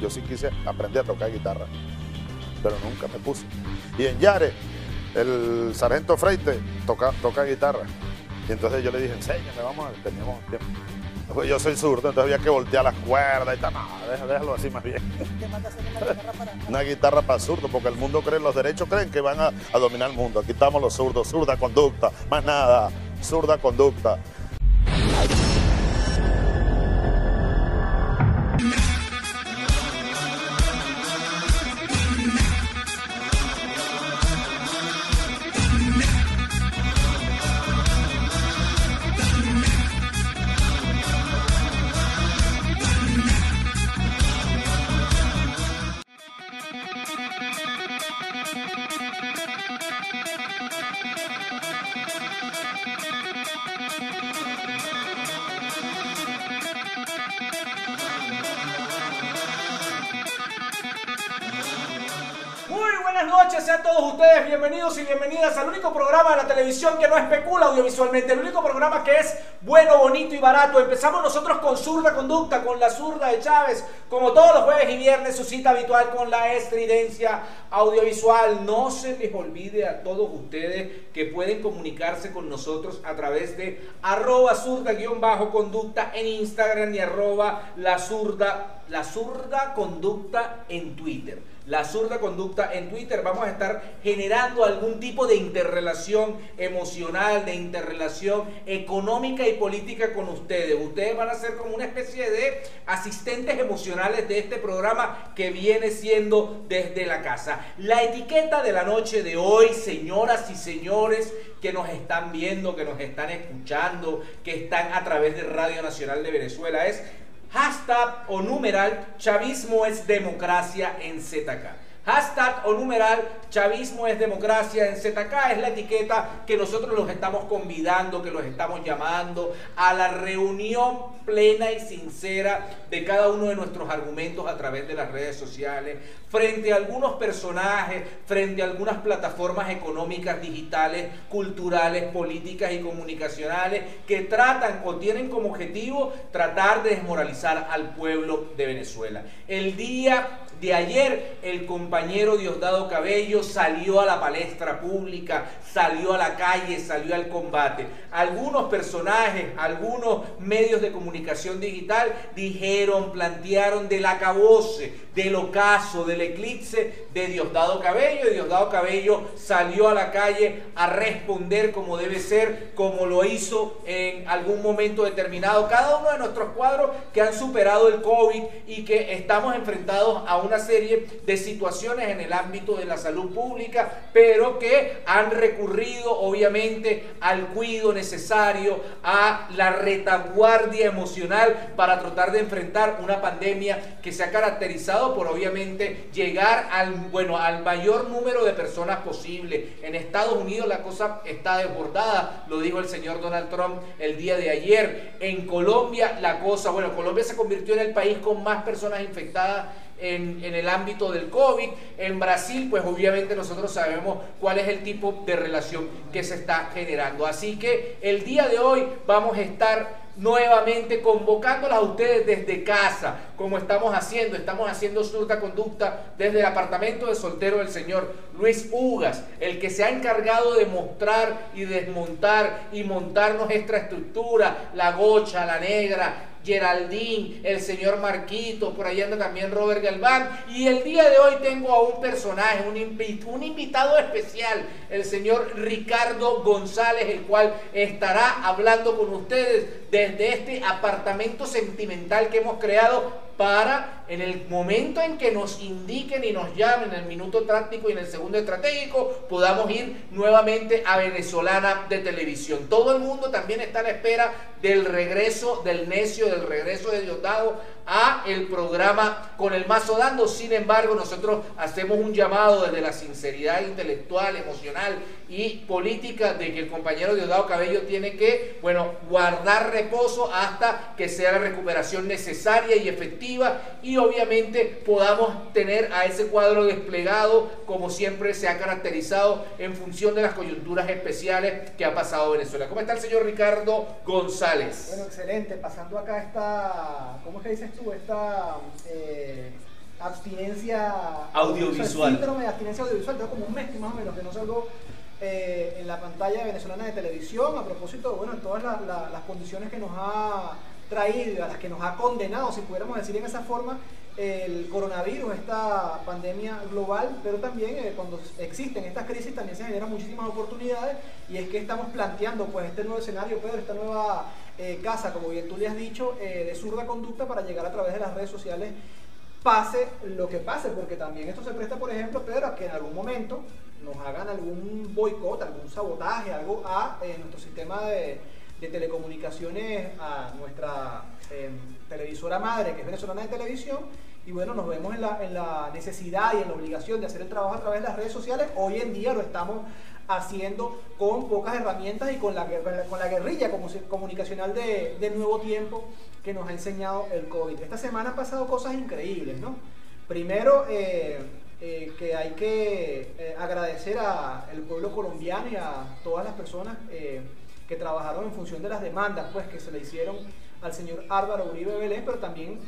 yo sí quise aprender a tocar guitarra, pero nunca me puse. Y en Yare, el sargento Freite toca, toca guitarra. Y entonces yo le dije, enséñame, vamos a teníamos tiempo. Pues yo soy zurdo, entonces había que voltear las cuerdas y tal. No, déjalo así más bien. una guitarra para zurdo, porque el mundo cree, los derechos creen que van a, a dominar el mundo. Aquí estamos los zurdos, zurda conducta, más nada, zurda conducta. Que no especula audiovisualmente, el único programa que es bueno, bonito y barato. Empezamos nosotros con Zurda Conducta, con la zurda de Chávez, como todos los jueves y viernes, su cita habitual con la estridencia audiovisual. No se les olvide a todos ustedes que pueden comunicarse con nosotros a través de arroba zurda-conducta en Instagram y arroba la zurda, la zurda conducta en Twitter la zurda conducta en Twitter. Vamos a estar generando algún tipo de interrelación emocional, de interrelación económica y política con ustedes. Ustedes van a ser como una especie de asistentes emocionales de este programa que viene siendo desde la casa. La etiqueta de la noche de hoy, señoras y señores que nos están viendo, que nos están escuchando, que están a través de Radio Nacional de Venezuela, es Hashtag o numeral chavismo es democracia en ZK. Hashtag o numeral chavismo es democracia en ZK es la etiqueta que nosotros los estamos convidando, que los estamos llamando a la reunión plena y sincera de cada uno de nuestros argumentos a través de las redes sociales, frente a algunos personajes, frente a algunas plataformas económicas, digitales, culturales, políticas y comunicacionales que tratan o tienen como objetivo tratar de desmoralizar al pueblo de Venezuela. El día de ayer el compañero Diosdado Cabello salió a la palestra pública, salió a la calle, salió al combate. Algunos personajes, algunos medios de comunicación digital dijeron, plantearon del acabose, del ocaso, del eclipse de Diosdado Cabello y Diosdado Cabello salió a la calle a responder como debe ser, como lo hizo en algún momento determinado. Cada uno de nuestros cuadros que han superado el COVID y que estamos enfrentados a una serie de situaciones en el ámbito de la salud pública, pero que han recurrido obviamente al cuidado necesario, a la retaguardia emocional para tratar de enfrentar una pandemia que se ha caracterizado por obviamente llegar al, bueno, al mayor número de personas posible. En Estados Unidos la cosa está desbordada, lo dijo el señor Donald Trump el día de ayer. En Colombia la cosa, bueno, Colombia se convirtió en el país con más personas infectadas en, el ámbito del COVID. En Brasil, pues obviamente nosotros sabemos cuál es el tipo de relación que se está generando. Así que el día de hoy vamos a estar nuevamente convocándolas a ustedes desde casa, como estamos haciendo. Estamos haciendo surta conducta desde el apartamento de soltero del señor Luis Ugas, el que se ha encargado de mostrar y desmontar y montar nuestra estructura, la gocha, la negra, Geraldine, el señor Marquito, por ahí anda también Robert Galván. Y el día de hoy tengo a un personaje, un, un invitado especial, el señor Ricardo González, el cual estará hablando con ustedes desde este apartamento sentimental que hemos creado para en el momento en que nos indiquen y nos llamen en el minuto táctico y en el segundo estratégico, podamos ir nuevamente a Venezolana de televisión. Todo el mundo también está a la espera del regreso del necio, del regreso de Diosdado a el programa con el mazo dando. Sin embargo, nosotros hacemos un llamado desde la sinceridad intelectual, emocional y política de que el compañero Diosdado Cabello tiene que, bueno, guardar reposo hasta que sea la recuperación necesaria y efectiva y obviamente podamos tener a ese cuadro desplegado como siempre se ha caracterizado en función de las coyunturas especiales que ha pasado Venezuela. ¿Cómo está el señor Ricardo González? Bueno, excelente. Pasando acá esta, ¿cómo es que dices tú? Esta... Eh, abstinencia audiovisual. síndrome de abstinencia audiovisual. Tengo como un mes más o menos que no salgo eh, en la pantalla venezolana de televisión a propósito bueno, todas las condiciones que nos ha traído, a las que nos ha condenado, si pudiéramos decir en esa forma, el coronavirus, esta pandemia global, pero también eh, cuando existen estas crisis también se generan muchísimas oportunidades y es que estamos planteando pues este nuevo escenario, Pedro, esta nueva eh, casa, como bien tú le has dicho, eh, de zurda conducta para llegar a través de las redes sociales pase lo que pase, porque también esto se presta, por ejemplo, Pedro, a que en algún momento nos hagan algún boicot, algún sabotaje, algo a nuestro sistema de, de telecomunicaciones, a nuestra televisora madre, que es venezolana de televisión, y bueno, nos vemos en la, en la, necesidad y en la obligación de hacer el trabajo a través de las redes sociales. Hoy en día lo estamos haciendo con pocas herramientas y con la, con la guerrilla comunicacional de, de nuevo tiempo que nos ha enseñado el COVID. Esta semana han pasado cosas increíbles, ¿no? Primero, eh, eh, que hay que eh, agradecer al pueblo colombiano y a todas las personas que trabajaron en función de las demandas pues, que se le hicieron al señor Álvaro Uribe Vélez, pero también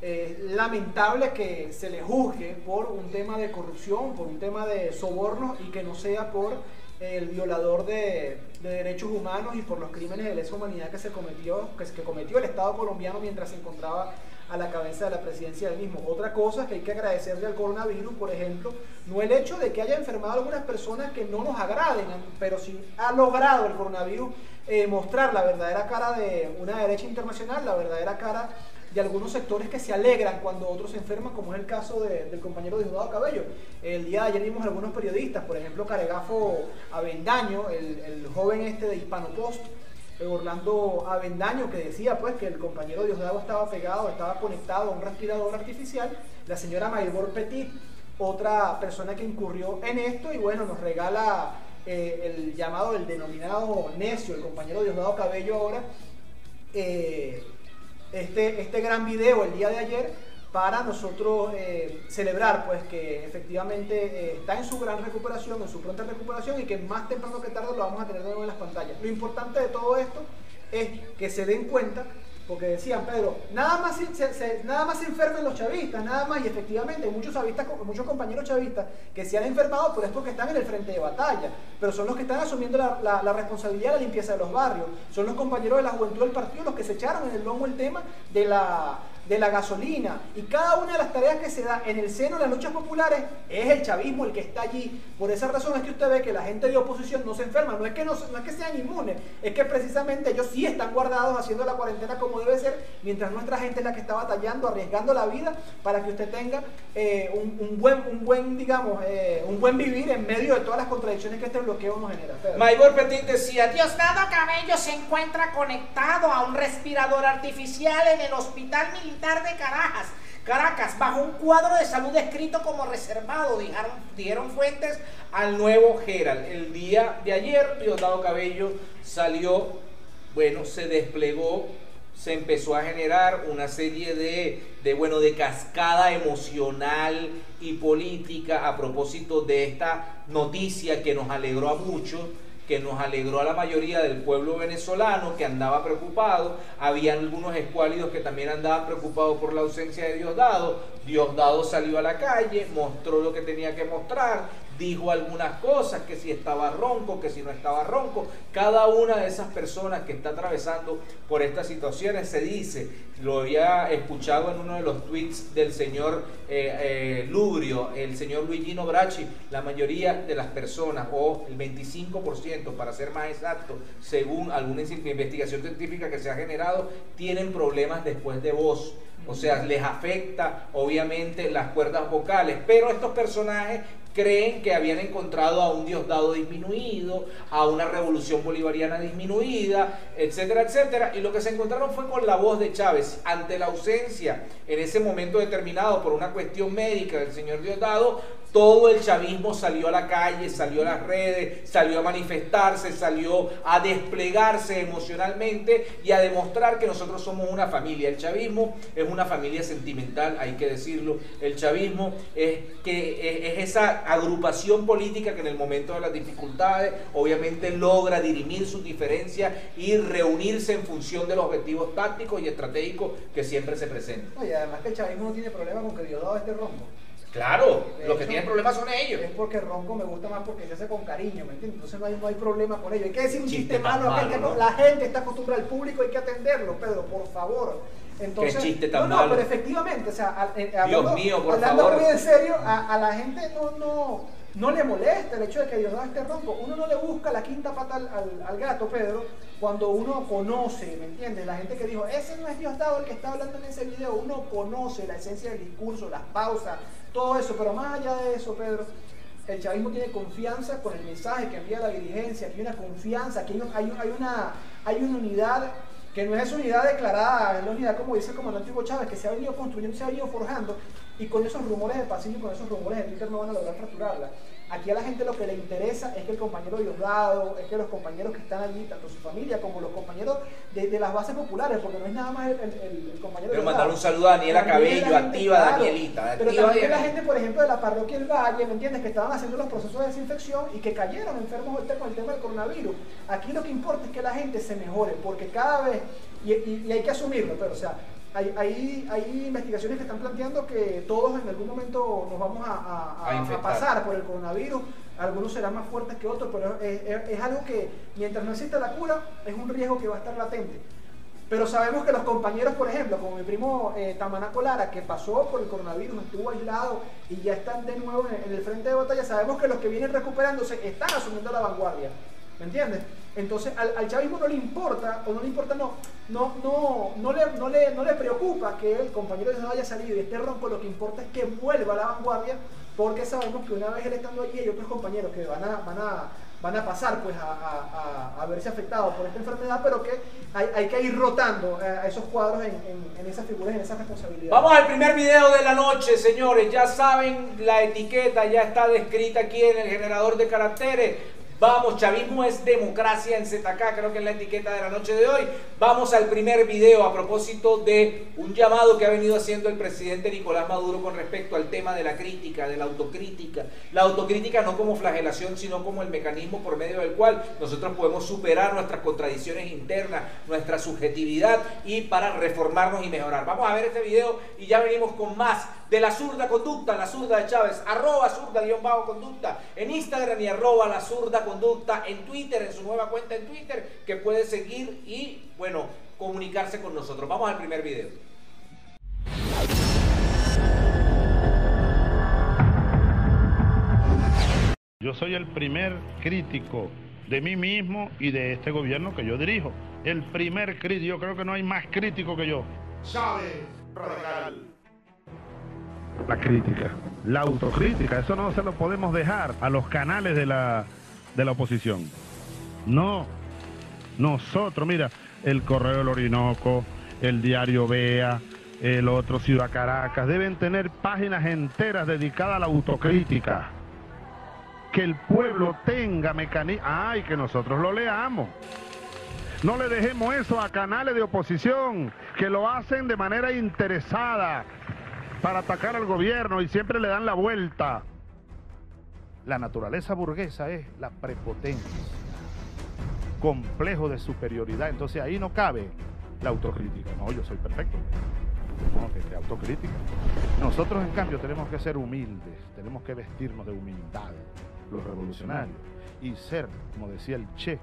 es lamentable que se le juzgue por un tema de corrupción, por un tema de soborno y que no sea por el violador de, derechos humanos y por los crímenes de lesa humanidad que se cometió, que, cometió el Estado colombiano mientras se encontraba a la cabeza de la presidencia del mismo. Otra cosa que hay que agradecerle al coronavirus, por ejemplo, no el hecho de que haya enfermado algunas personas que no nos agraden, pero sí ha logrado el coronavirus eh, mostrar la verdadera cara de una derecha internacional, la verdadera cara de algunos sectores que se alegran cuando otros se enferman, como es el caso del compañero Diosdado Cabello. El día de ayer vimos algunos periodistas, por ejemplo Caregafo Avendaño, el, joven este de Hispano Post, Orlando Avendaño, que decía pues que el compañero Diosdado estaba pegado, estaba conectado a un respirador artificial, la señora Maybor Petit, otra persona que incurrió en esto, y bueno, nos regala eh, el llamado, el denominado necio, el compañero Diosdado Cabello ahora, eh, este, este gran video el día de ayer para nosotros eh, celebrar pues que efectivamente está en su gran recuperación, en su pronta recuperación y que más temprano que tarde lo vamos a tener de nuevo en las pantallas. Lo importante de todo esto es que se den cuenta porque decían, Pedro, nada más se, nada más se enferman los chavistas, nada más, y efectivamente muchos chavistas, muchos compañeros chavistas que se han enfermado, pero es porque están en el frente de batalla, pero son los que están asumiendo la, la, responsabilidad de la limpieza de los barrios, son los compañeros de la juventud del partido los que se echaron en el lomo el tema de la de la gasolina y cada una de las tareas que se da en el seno de las luchas populares es el chavismo el que está allí. Por esa razón es que usted ve que la gente de oposición no se enferma, no es que, no, es que sean inmunes, es que precisamente ellos sí están guardados haciendo la cuarentena como debe ser, mientras nuestra gente es la que está batallando, arriesgando la vida para que usted tenga eh, un, buen, un buen, digamos, eh, un buen vivir en medio de todas las contradicciones que este bloqueo nos genera. Maybor Petit decía, Cabello se encuentra conectado a un respirador artificial en el hospital militar de Caracas, Caracas, bajo un cuadro de salud escrito como reservado, dijeron, fuentes al nuevo Gerald. El día de ayer, Diosdado Cabello salió, bueno, se desplegó, se empezó a generar una serie de, de, bueno, de cascada emocional y política a propósito de esta noticia que nos alegró a muchos que nos alegró a la mayoría del pueblo venezolano que andaba preocupado. Había algunos escuálidos que también andaban preocupados por la ausencia de Diosdado. Diosdado salió a la calle, mostró lo que tenía que mostrar, dijo algunas cosas, que si estaba ronco, que si no estaba ronco. Cada una de esas personas que está atravesando por estas situaciones se dice, lo había escuchado en uno de los tweets del señor eh, eh, Lubrio, el señor Luigino Bracci, la mayoría de las personas, o el 25% para ser más exacto, según alguna investigación científica que se ha generado, tienen problemas después de voz. O sea, les afecta obviamente las cuerdas vocales, pero estos personajes creen que habían encontrado a un Diosdado disminuido, a una revolución bolivariana disminuida, etcétera, etcétera. Y lo que se encontraron fue con la voz de Chávez. Ante la ausencia en ese momento determinado por una cuestión médica del señor Diosdado, todo el chavismo salió a la calle, salió a las redes, salió a manifestarse, salió a desplegarse emocionalmente y a demostrar que nosotros somos una familia. El chavismo es una familia sentimental, hay que decirlo. El chavismo es, que es esa agrupación política que en el momento de las dificultades obviamente logra dirimir sus diferencias y reunirse en función de los objetivos tácticos y estratégicos que siempre se presentan. y además que el chavismo no tiene problema con que Diosdado esté rompo. Claro, De los que hecho, tienen problemas son ellos. Es porque Ronco me gusta más porque se hace con cariño, ¿me entiendes? Entonces no hay, no hay problema con ello. Hay que decir un Chiste chiste malo, acá, malo, que ¿no? la gente está acostumbrada al público, hay que atenderlo, Pedro, por favor. Entonces, chiste tan no, no, malo. pero efectivamente, o sea, a- eh, hablando, mío, por hablando favor. muy en serio, a, a la gente no, no, no le molesta el hecho de que Diosdado esté ronco. Uno no le busca la quinta pata al, gato, Pedro, cuando uno conoce, ¿me entiendes? La gente que dijo, ese no es Diosdado el que está hablando en ese video, uno conoce la esencia del discurso, las pausas, todo eso, pero más allá de eso, Pedro, el chavismo tiene confianza con el mensaje que envía la dirigencia, que hay una confianza, que hay, hay una, hay una unidad que no es unidad declarada, es la unidad como dice el comandante Hugo Chávez, que se ha venido construyendo, se ha venido forjando, y con esos rumores de pasillo y con esos rumores de Twitter no van a lograr fracturarla. Aquí a la gente lo que le interesa es que el compañero Diosdado, es que los compañeros que están allí, tanto su familia como los compañeros de, de las bases populares, porque no es nada más el, el- el- compañero Diosdado. mandar un saludo a Daniela Cabello, activa claro, Danielita, Pero activa también la gente, por ejemplo, de la parroquia El Valle, ¿me entiendes? Que estaban haciendo los procesos de desinfección y que cayeron enfermos ahorita con el tema del coronavirus. Aquí lo que importa es que la gente se mejore, porque cada vez, y, y- y hay que asumirlo, pero o sea, hay, hay, hay investigaciones que están planteando que todos en algún momento nos vamos a, a- a- A a infectar. pasar por el coronavirus. Algunos serán más fuertes que otros, pero es, es- es algo que mientras no exista la cura, es un riesgo que va a estar latente. Pero sabemos que los compañeros, por ejemplo, como mi primo eh, Tamanaco Lara, que pasó por el coronavirus, estuvo aislado y ya están de nuevo en, en el frente de batalla, sabemos que los que vienen recuperándose están asumiendo la vanguardia. ¿Me entiendes? Entonces al, chavismo no le importa, o no le importa, no, no, no, no, le, no, le, no le preocupa que el compañero de haya salido y esté ronco, lo que importa es que vuelva a la vanguardia, porque sabemos que una vez él estando allí hay otros compañeros que van a, van a, van a pasar pues a, a- verse afectados por esta enfermedad, pero que hay, hay que ir rotando eh, a esos cuadros en, en- en esas figuras, en esas responsabilidades. Vamos al primer video de la noche, señores. Ya saben, la etiqueta ya está descrita aquí en el generador de caracteres. Vamos, chavismo es democracia en ZK, creo que es la etiqueta de la noche de hoy. Vamos al primer video a propósito de un llamado que ha venido haciendo el presidente Nicolás Maduro con respecto al tema de la crítica, de la autocrítica. La autocrítica no como flagelación, sino como el mecanismo por medio del cual nosotros podemos superar nuestras contradicciones internas, nuestra subjetividad y para reformarnos y mejorar. Vamos a ver este video y ya venimos con más de la zurda conducta, la zurda de Chávez, arroba zurda guion bajo conducta en Instagram y arroba la zurda conducta en Twitter, en su nueva cuenta en Twitter, que puede seguir y, bueno, comunicarse con nosotros. Vamos al primer video. Yo soy el primer crítico de mí mismo y de este gobierno que yo dirijo. El primer crítico, yo creo que no hay más crítico que yo. Chávez Radical. La crítica, la autocrítica, eso no se lo podemos dejar a los canales de la, de la oposición. No, nosotros, mira, el Correo del Orinoco, el Diario Vea, el otro Ciudad Caracas, deben tener páginas enteras dedicadas a la autocrítica. Que el pueblo tenga mecanismos, ay, que nosotros lo leamos. No le dejemos eso a canales de oposición que lo hacen de manera interesada para atacar al gobierno y siempre le dan la vuelta. La naturaleza burguesa es la prepotencia, complejo de superioridad. Entonces ahí no cabe la autocrítica. No, yo soy perfecto. No, que, autocrítica. Nosotros en cambio tenemos que ser humildes, tenemos que vestirnos de humildad, los revolucionarios, y ser, como decía el Che,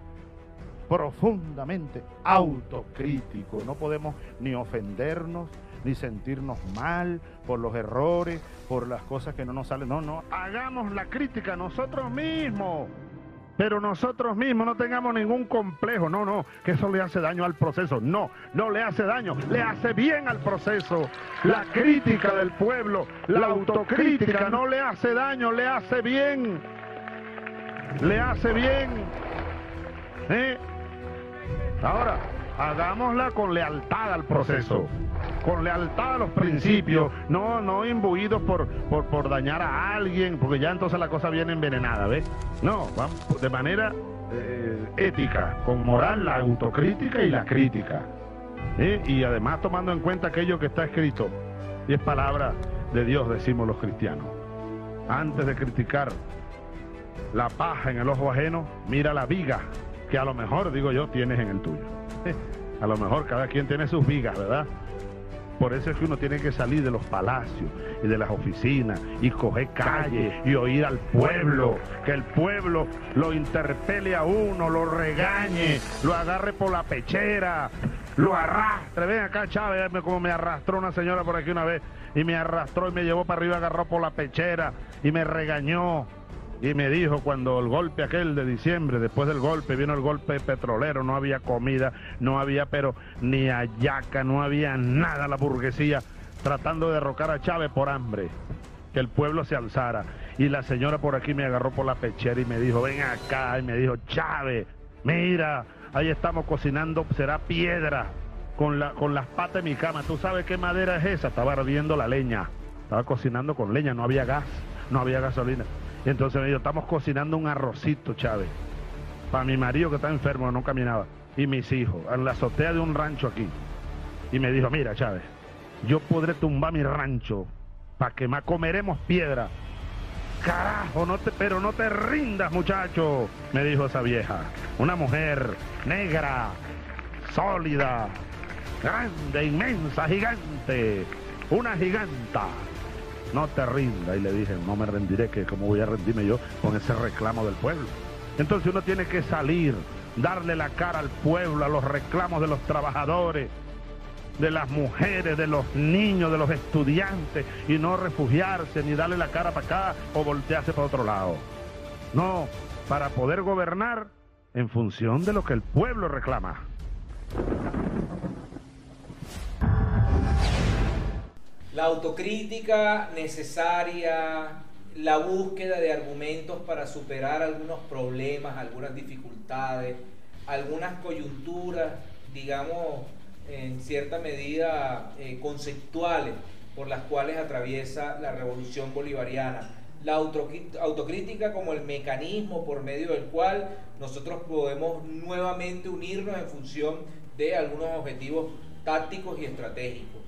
profundamente autocrítico. No podemos ni ofendernos, ni sentirnos mal por los errores, por las cosas que no nos salen. No, no, hagamos la crítica nosotros mismos. Pero nosotros mismos no tengamos ningún complejo, no, no, que eso le hace daño al proceso. No, no le hace daño, le hace bien al proceso. La crítica del pueblo, la autocrítica no le hace daño, le hace bien. Le hace bien. ¿Eh? Ahora, hagámosla con lealtad al proceso, con lealtad a los principios, no, no imbuidos por, por, por dañar a alguien, porque ya entonces la cosa viene envenenada, ¿ves? No, de manera eh, ética, con moral, la autocrítica y la crítica. ¿eh? Y además tomando en cuenta aquello que está escrito, y es palabra de Dios, decimos los cristianos. Antes de criticar la paja en el ojo ajeno, mira la viga que a lo mejor, digo yo, tienes en el tuyo. A lo mejor cada quien tiene sus vigas, ¿verdad? Por eso es que uno tiene que salir de los palacios y de las oficinas y coger calle y oír al pueblo, que el pueblo lo interpele a uno, lo regañe, lo agarre por la pechera, lo arrastre. Ven acá, Chávez, como me arrastró una señora por aquí una vez y me arrastró y me llevó para arriba, agarró por la pechera y me regañó. Y me dijo cuando el golpe aquel de diciembre, después del golpe, vino el golpe petrolero, no había comida, no había pero ni ayaca, no había nada, la burguesía tratando de derrocar a Chávez por hambre, que el pueblo se alzara. Y la señora por aquí me agarró por la pechera y me dijo, ven acá, y me dijo, Chávez, mira, ahí estamos cocinando, será piedra con, la, con las patas de mi cama. ¿Tú sabes qué madera es esa? Estaba ardiendo la leña, estaba cocinando con leña, no había gas, no había gasolina. Y entonces me dijo, estamos cocinando un arrocito, Chávez, para mi marido que está enfermo, no caminaba, y mis hijos, en la azotea de un rancho aquí. Y me dijo, mira, Chávez, yo podré tumbar mi rancho para que más comeremos piedra. Carajo, no te, pero no te rindas, muchacho, me dijo esa vieja. Una mujer negra, sólida, grande, inmensa, gigante, una giganta no te rinda. Y le dije, no me rendiré, que cómo voy a rendirme yo con ese reclamo del pueblo. Entonces uno tiene que salir, darle la cara al pueblo, a los reclamos de los trabajadores, de las mujeres, de los niños, de los estudiantes, y no refugiarse ni darle la cara para acá o voltearse para otro lado. No, para poder gobernar en función de lo que el pueblo reclama. La autocrítica necesaria, la búsqueda de argumentos para superar algunos problemas, algunas dificultades, algunas coyunturas, digamos, en cierta medida eh, conceptuales por las cuales atraviesa la revolución bolivariana. La autocrítica como el mecanismo por medio del cual nosotros podemos nuevamente unirnos en función de algunos objetivos tácticos y estratégicos.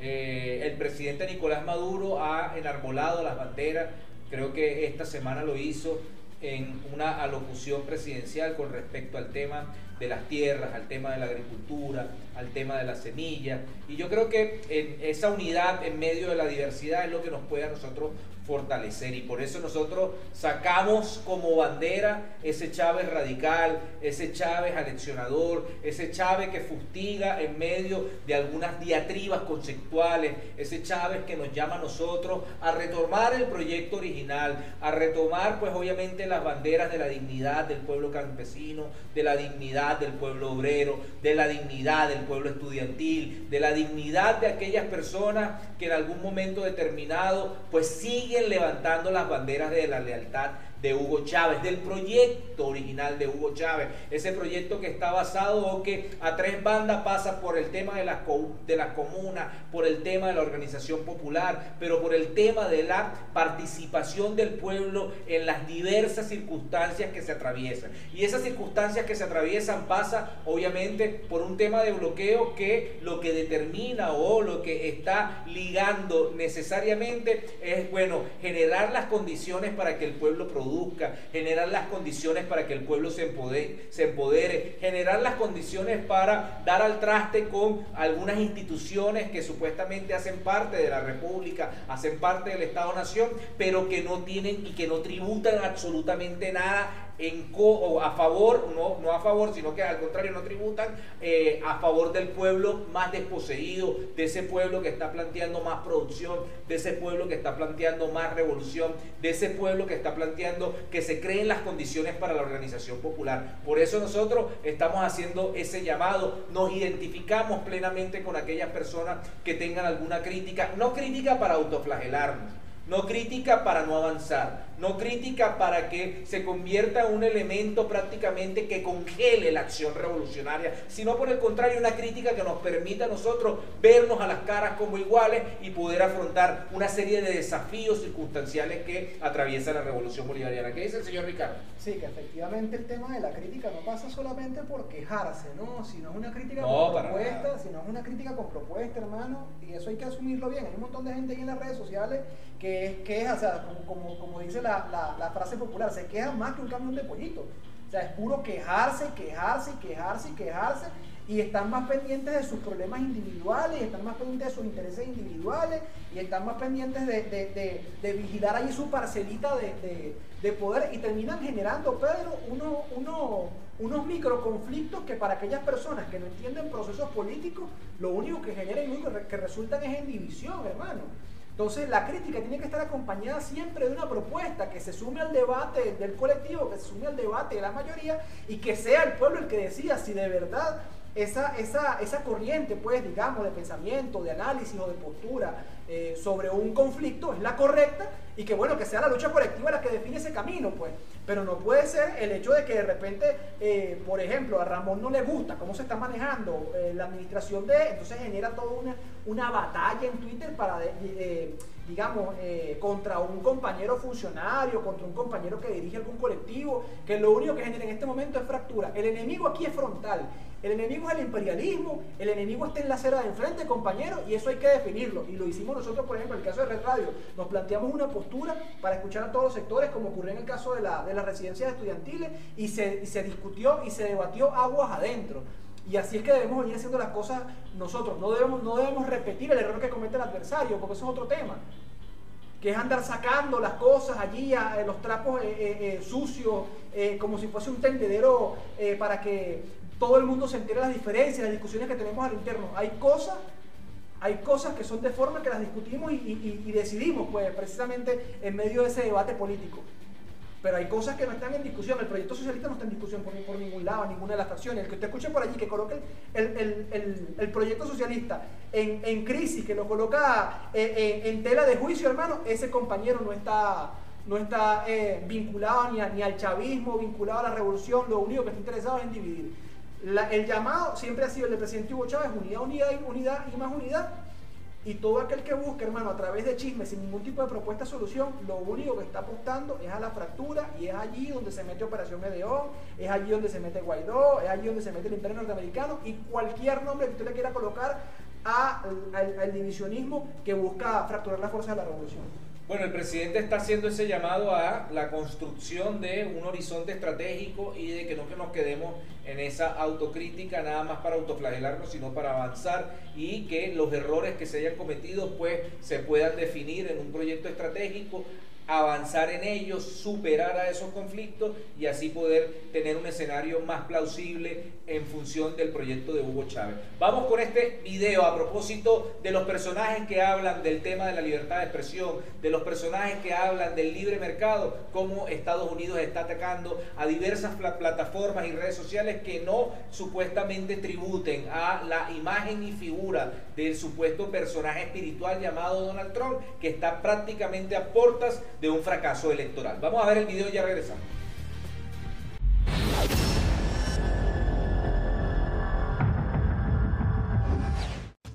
Eh, el presidente Nicolás Maduro ha enarbolado las banderas, creo que esta semana lo hizo en una alocución presidencial con respecto al tema de las tierras, al tema de la agricultura, al tema de las semillas. Y yo creo que esa unidad en medio de la diversidad es lo que nos puede a nosotros fortalecer. Y por eso nosotros sacamos como bandera ese Chávez radical, ese Chávez aleccionador, ese Chávez que fustiga en medio de algunas diatribas conceptuales, ese Chávez que nos llama a nosotros a retomar el proyecto original, a retomar pues obviamente las banderas de la dignidad del pueblo campesino, de la dignidad del pueblo obrero, de la dignidad del pueblo estudiantil, de la dignidad de aquellas personas que en algún momento determinado pues siguen levantando las banderas de la lealtad de Hugo Chávez, del proyecto original de Hugo Chávez, ese proyecto que está basado o que a tres bandas pasa por el tema de las, de comunas, por el tema de la organización popular, pero por el tema de la participación del pueblo en las diversas circunstancias que se atraviesan. Y esas circunstancias que se atraviesan pasa obviamente por un tema de bloqueo que lo que determina o lo que está ligando necesariamente es, bueno, generar las condiciones para que el pueblo produzca generar las condiciones para que el pueblo se empodere, se empodere, generar las condiciones para dar al traste con algunas instituciones que supuestamente hacen parte de la República, hacen parte del Estado-Nación, pero que no tienen y que no tributan absolutamente nada en co, a favor, no, no a favor, sino que al contrario no tributan eh, a favor del pueblo más desposeído, de ese pueblo que está planteando más producción, de ese pueblo que está planteando más revolución, de ese pueblo que está planteando que se creen las condiciones para la organización popular. Por eso nosotros estamos haciendo ese llamado, nos identificamos plenamente con aquellas personas que tengan alguna crítica, no crítica para autoflagelarnos, no crítica para no avanzar, no crítica para que se convierta en un elemento prácticamente que congele la acción revolucionaria, sino por el contrario una crítica que nos permita a nosotros vernos a las caras como iguales y poder afrontar una serie de desafíos circunstanciales que atraviesa la revolución bolivariana. ¿Qué dice el señor Ricardo? Sí, que efectivamente el tema de la crítica no pasa solamente por quejarse, ¿no? Sino es una crítica No, con para propuesta, nada. sino es una crítica con propuesta, hermano, y eso hay que asumirlo bien. Hay un montón de gente ahí en las redes sociales que es queja, o sea, como, como, como dice la, la- la frase popular, se queja más que un camión de pollito. O sea, es puro quejarse, quejarse, quejarse, quejarse. y están más pendientes de sus problemas individuales, y están más pendientes de sus intereses individuales, y están más pendientes de, vigilar ahí su parcelita de, poder, y terminan generando, Pedro, uno, uno, unos microconflictos que para aquellas personas que no entienden procesos políticos, lo único que generan y único que resultan es en división, hermano. Entonces la crítica tiene que estar acompañada siempre de una propuesta que se sume al debate del colectivo, que se sume al debate de la mayoría y que sea el pueblo el que decida si de verdad esa, esa, esa corriente, pues, digamos, de pensamiento, de análisis o de postura eh, sobre un conflicto es la correcta y que, bueno, que sea la lucha colectiva la que define ese camino, pues. Pero no puede ser el hecho de que de repente, eh, por ejemplo, a Ramón no le gusta cómo se está manejando eh, la administración de, entonces genera toda una, una batalla en Twitter para, digamos, contra un compañero funcionario, contra un compañero que dirige algún colectivo, que lo único que genera en este momento es fractura. El enemigo aquí es frontal el enemigo es el imperialismo, el enemigo está en la acera de enfrente, compañero, y eso hay que definirlo. Y lo hicimos nosotros, por ejemplo, en el caso de Red Radio. Nos planteamos una postura para escuchar a todos los sectores, como ocurrió en el caso de, la, de las residencias estudiantiles, y se, se discutió y se debatió aguas adentro. Y así es que debemos venir haciendo las cosas nosotros. No debemos, no debemos repetir el error que comete el adversario, porque eso es otro tema. Que es andar sacando las cosas allí, a, los trapos eh, eh, eh, sucios, como si fuese un tendedero para que todo el mundo se entera las diferencias, las discusiones que tenemos al interno. Hay cosas, hay cosas que son de forma que las discutimos y, decidimos, pues, precisamente en medio de ese debate político. Pero hay cosas que no están en discusión. El proyecto socialista no está en discusión por, ningún lado, ninguna de las fracciones. El que usted escuche por allí, que coloque el, proyecto socialista en, crisis, que lo coloca eh, en tela de juicio, hermano, ese compañero no está, no está eh, vinculado ni, ni al chavismo, vinculado a la revolución. Lo único que está interesado es en dividir el llamado siempre ha sido el del presidente Hugo Chávez, unidad, unidad, unidad y más unidad. Y todo aquel que busque, hermano, a través de chismes, sin ningún tipo de propuesta de solución, lo único que está apostando es a la fractura y es allí donde se mete Operación Medeón, es allí donde se mete Guaidó, es allí donde se mete el Imperio Norteamericano y cualquier nombre que usted le quiera colocar al divisionismo que busca fracturar la fuerza de la revolución. Bueno, el presidente está haciendo ese llamado a la construcción de un horizonte estratégico y de que no que nos quedemos en esa autocrítica nada más para autoflagelarnos, sino para avanzar y que los errores que se hayan cometido pues se puedan definir en un proyecto estratégico avanzar en ellos, superar a esos conflictos y así poder tener un escenario más plausible en función del proyecto de Hugo Chávez. Vamos con este video a propósito de los personajes que hablan del tema de la libertad de expresión, de los personajes que hablan del libre mercado, cómo Estados Unidos está atacando a diversas plataformas y redes sociales que no supuestamente tributen a la imagen y figura del supuesto personaje espiritual llamado Donald Trump, que está prácticamente a portas de un fracaso electoral. Vamos a ver el video y ya regresamos.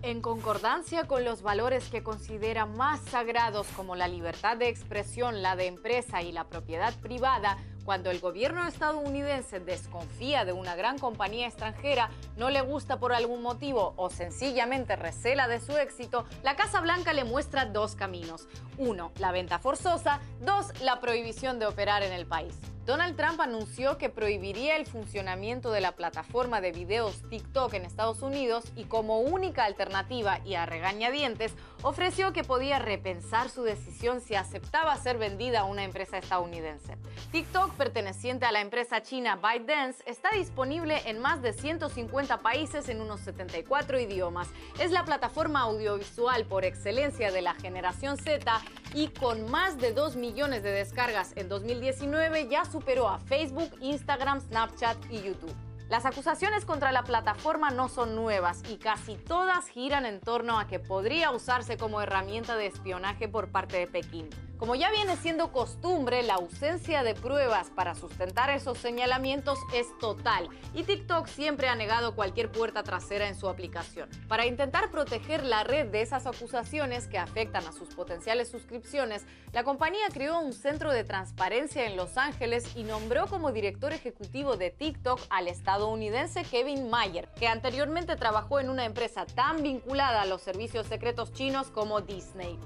En concordancia con los valores que considera más sagrados como la libertad de expresión, la de empresa y la propiedad privada, cuando el gobierno estadounidense desconfía de una gran compañía extranjera, no le gusta por algún motivo o sencillamente recela de su éxito, la Casa Blanca le muestra dos caminos. Uno, la venta forzosa. Dos, la prohibición de operar en el país. Donald Trump anunció que prohibiría el funcionamiento de la plataforma de videos TikTok en Estados Unidos y como única alternativa y a regañadientes ofreció que podía repensar su decisión si aceptaba ser vendida a una empresa estadounidense. TikTok, perteneciente a la empresa china ByteDance, está disponible en más de 150 países en unos 74 idiomas. Es la plataforma audiovisual por excelencia de la generación Z y con más de 2 millones de descargas en 2019 ya superó a Facebook, Instagram, Snapchat y YouTube. Las acusaciones contra la plataforma no son nuevas y casi todas giran en torno a que podría usarse como herramienta de espionaje por parte de Pekín. Como ya viene siendo costumbre, la ausencia de pruebas para sustentar esos señalamientos es total y TikTok siempre ha negado cualquier puerta trasera en su aplicación. Para intentar proteger la red de esas acusaciones que afectan a sus potenciales suscripciones, la compañía creó un centro de transparencia en Los Ángeles y nombró como director ejecutivo de TikTok al estadounidense Kevin Mayer, que anteriormente trabajó en una empresa tan vinculada a los servicios secretos chinos como Disney.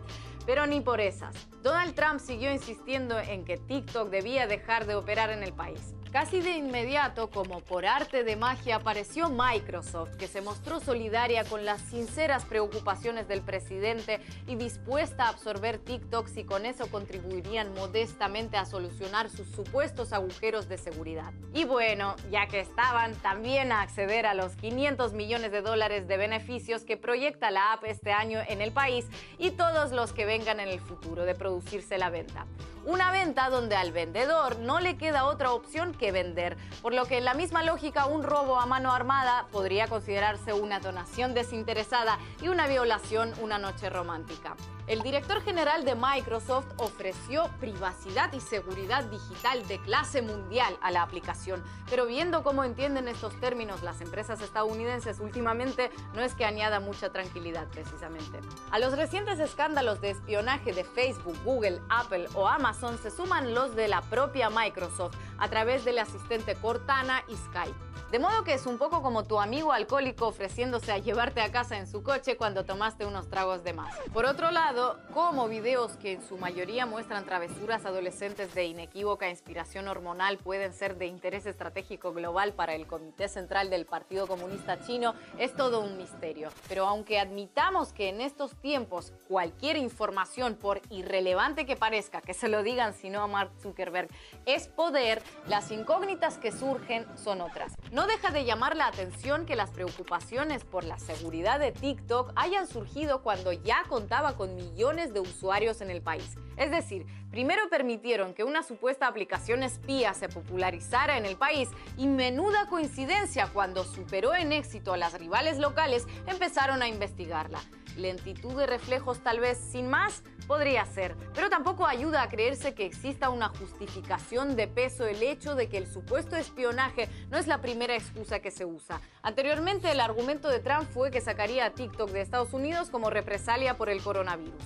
Pero ni por esas. Donald Trump siguió insistiendo en que TikTok debía dejar de operar en el país. Casi de inmediato, como por arte de magia, apareció Microsoft, que se mostró solidaria con las sinceras preocupaciones del presidente y dispuesta a absorber TikTok si con eso contribuirían modestamente a solucionar sus supuestos agujeros de seguridad. Y bueno, ya que estaban, también a acceder a los 500 millones de dólares de beneficios que proyecta la app este año en el país y todos los que vengan en el futuro de producirse la venta. Una venta donde al vendedor no le queda otra opción que vender, por lo que en la misma lógica un robo a mano armada podría considerarse una donación desinteresada y una violación una noche romántica. El director general de Microsoft ofreció privacidad y seguridad digital de clase mundial a la aplicación, pero viendo cómo entienden estos términos las empresas estadounidenses últimamente, no es que añada mucha tranquilidad precisamente. A los recientes escándalos de espionaje de Facebook, Google, Apple o Amazon se suman los de la propia Microsoft a través del asistente Cortana y Skype. De modo que es un poco como tu amigo alcohólico ofreciéndose a llevarte a casa en su coche cuando tomaste unos tragos de más. Por otro lado, como videos que en su mayoría muestran travesuras adolescentes de inequívoca inspiración hormonal pueden ser de interés estratégico global para el Comité Central del Partido Comunista Chino, es todo un misterio. Pero aunque admitamos que en estos tiempos cualquier información, por irrelevante que parezca, que se lo digan sino a Mark Zuckerberg, es poder, las incógnitas que surgen son otras. No deja de llamar la atención que las preocupaciones por la seguridad de TikTok hayan surgido cuando ya contaba con millones de usuarios en el país. Es decir, primero permitieron que una supuesta aplicación espía se popularizara en el país y menuda coincidencia cuando superó en éxito a las rivales locales empezaron a investigarla. Lentitud de reflejos tal vez sin más podría ser, pero tampoco ayuda a creerse que exista una justificación de peso el hecho de que el supuesto espionaje no es la primera excusa que se usa. Anteriormente el argumento de Trump fue que sacaría a TikTok de Estados Unidos como represalia por el coronavirus.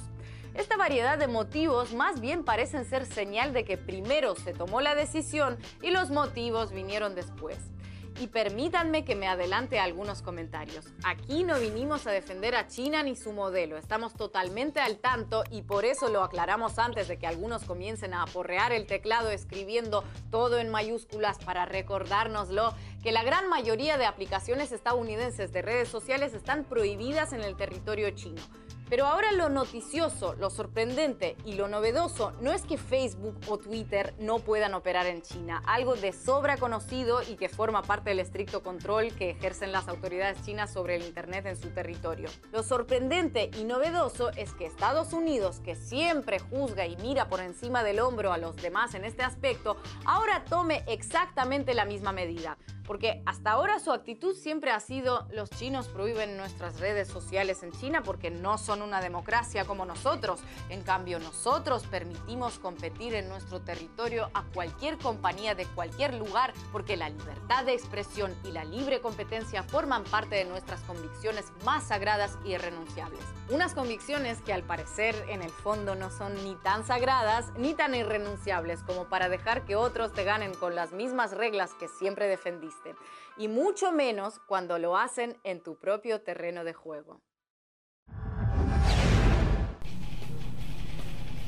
Esta variedad de motivos más bien parecen ser señal de que primero se tomó la decisión y los motivos vinieron después y permítanme que me adelante algunos comentarios. Aquí no vinimos a defender a China ni su modelo, estamos totalmente al tanto y por eso lo aclaramos antes de que algunos comiencen a aporrear el teclado escribiendo todo en mayúsculas para recordárnoslo, que la gran mayoría de aplicaciones estadounidenses de redes sociales están prohibidas en el territorio chino. Pero ahora lo noticioso, lo sorprendente y lo novedoso no es que Facebook o Twitter no puedan operar en China, algo de sobra conocido y que forma parte del estricto control que ejercen las autoridades chinas sobre el Internet en su territorio. Lo sorprendente y novedoso es que Estados Unidos, que siempre juzga y mira por encima del hombro a los demás en este aspecto, ahora tome exactamente la misma medida. Porque hasta ahora su actitud siempre ha sido los chinos prohíben nuestras redes sociales en China porque no son una democracia como nosotros. En cambio, nosotros permitimos competir en nuestro territorio a cualquier compañía de cualquier lugar porque la libertad de expresión y la libre competencia forman parte de nuestras convicciones más sagradas y irrenunciables. Unas convicciones que al parecer en el fondo no son ni tan sagradas ni tan irrenunciables como para dejar que otros te ganen con las mismas reglas que siempre defendiste y mucho menos cuando lo hacen en tu propio terreno de juego.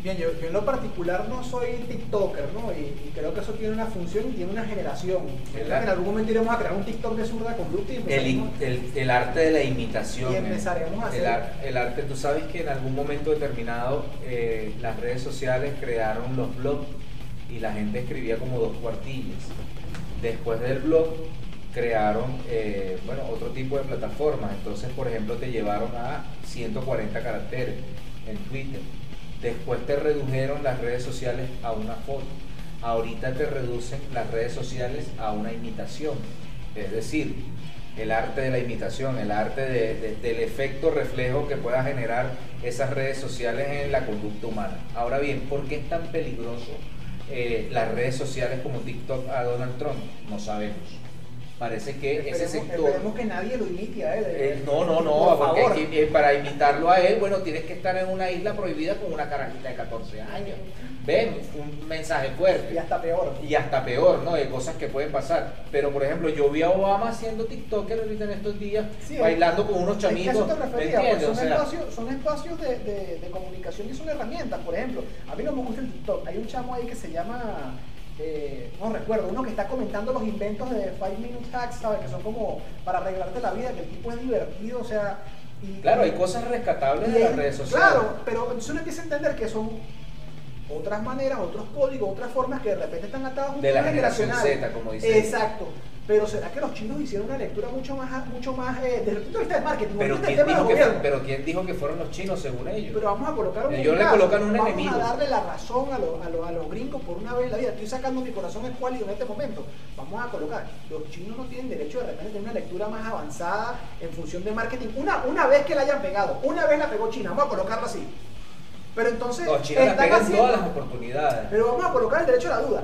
Bien, yo, en lo particular no soy TikToker, ¿no? Y, creo que eso tiene una función y tiene una generación. en algún momento iremos a crear un TikTok de zurda con Bluetooth. El, el, arte de la imitación. Y empezaremos a hacer. El, arte, tú sabes que en algún momento determinado eh, las redes sociales crearon los blogs y la gente escribía como dos cuartillas. Después del blog crearon eh, bueno, otro tipo de plataformas. Entonces, por ejemplo, te llevaron a 140 caracteres en Twitter. Después te redujeron las redes sociales a una foto. Ahorita te reducen las redes sociales a una imitación. Es decir, el arte de la imitación, el arte del efecto reflejo que pueda generar esas redes sociales en la conducta humana. Ahora bien, ¿por qué es tan peligroso eh, las redes sociales como TikTok a Donald Trump? No sabemos. Parece que ese sector. Esperemos que nadie lo imite a él. Eh, no, no, no, porque eh, para imitarlo a él, bueno, tienes que estar en una isla prohibida con una carajita de 14 años. Ven, un mensaje fuerte. Y hasta peor. Y hasta peor, ¿no? De cosas que pueden pasar. Pero, por ejemplo, yo vi a Obama haciendo TikToker ahorita en estos días, bailando con unos chamitos. Pues son, espacios, son espacios de, de, de comunicación y son herramientas. Por ejemplo, a mí no me gusta el TikTok. Hay un chamo ahí que se llama eh, no recuerdo, uno que está comentando los inventos de 5 Minute Hacks, ¿sabes? Que son como para arreglarte la vida, que el tipo es divertido, o sea... Y, Claro, hay cosas rescatables y de las es- redes sociales. Claro, pero entonces uno empieza a entender que son otras maneras, otros códigos, otras formas que de repente están atadas De la generación. Z, como dice. Exacto. Pero será que los chinos hicieron una lectura mucho más, mucho más eh, desde el punto de vista del marketing, Pero del ¿quién, dijo que, pero ¿quién dijo que fueron los chinos según ellos? Pero vamos a colocar un Ellos le colocan un vamos enemigo. a darle la razón a, lo- a lo- a los gringos por una vez en la vida. Estoy sacando mi corazón escuálido en este momento. Vamos a colocar. Los chinos no tienen derecho de repente a tener una lectura más avanzada en función de marketing. Una, una vez que la hayan pegado, una vez la pegó China, vamos a colocarla así. Pero entonces. Los chinos están pegan haciendo- todas las oportunidades. Pero vamos a colocar el derecho a la duda.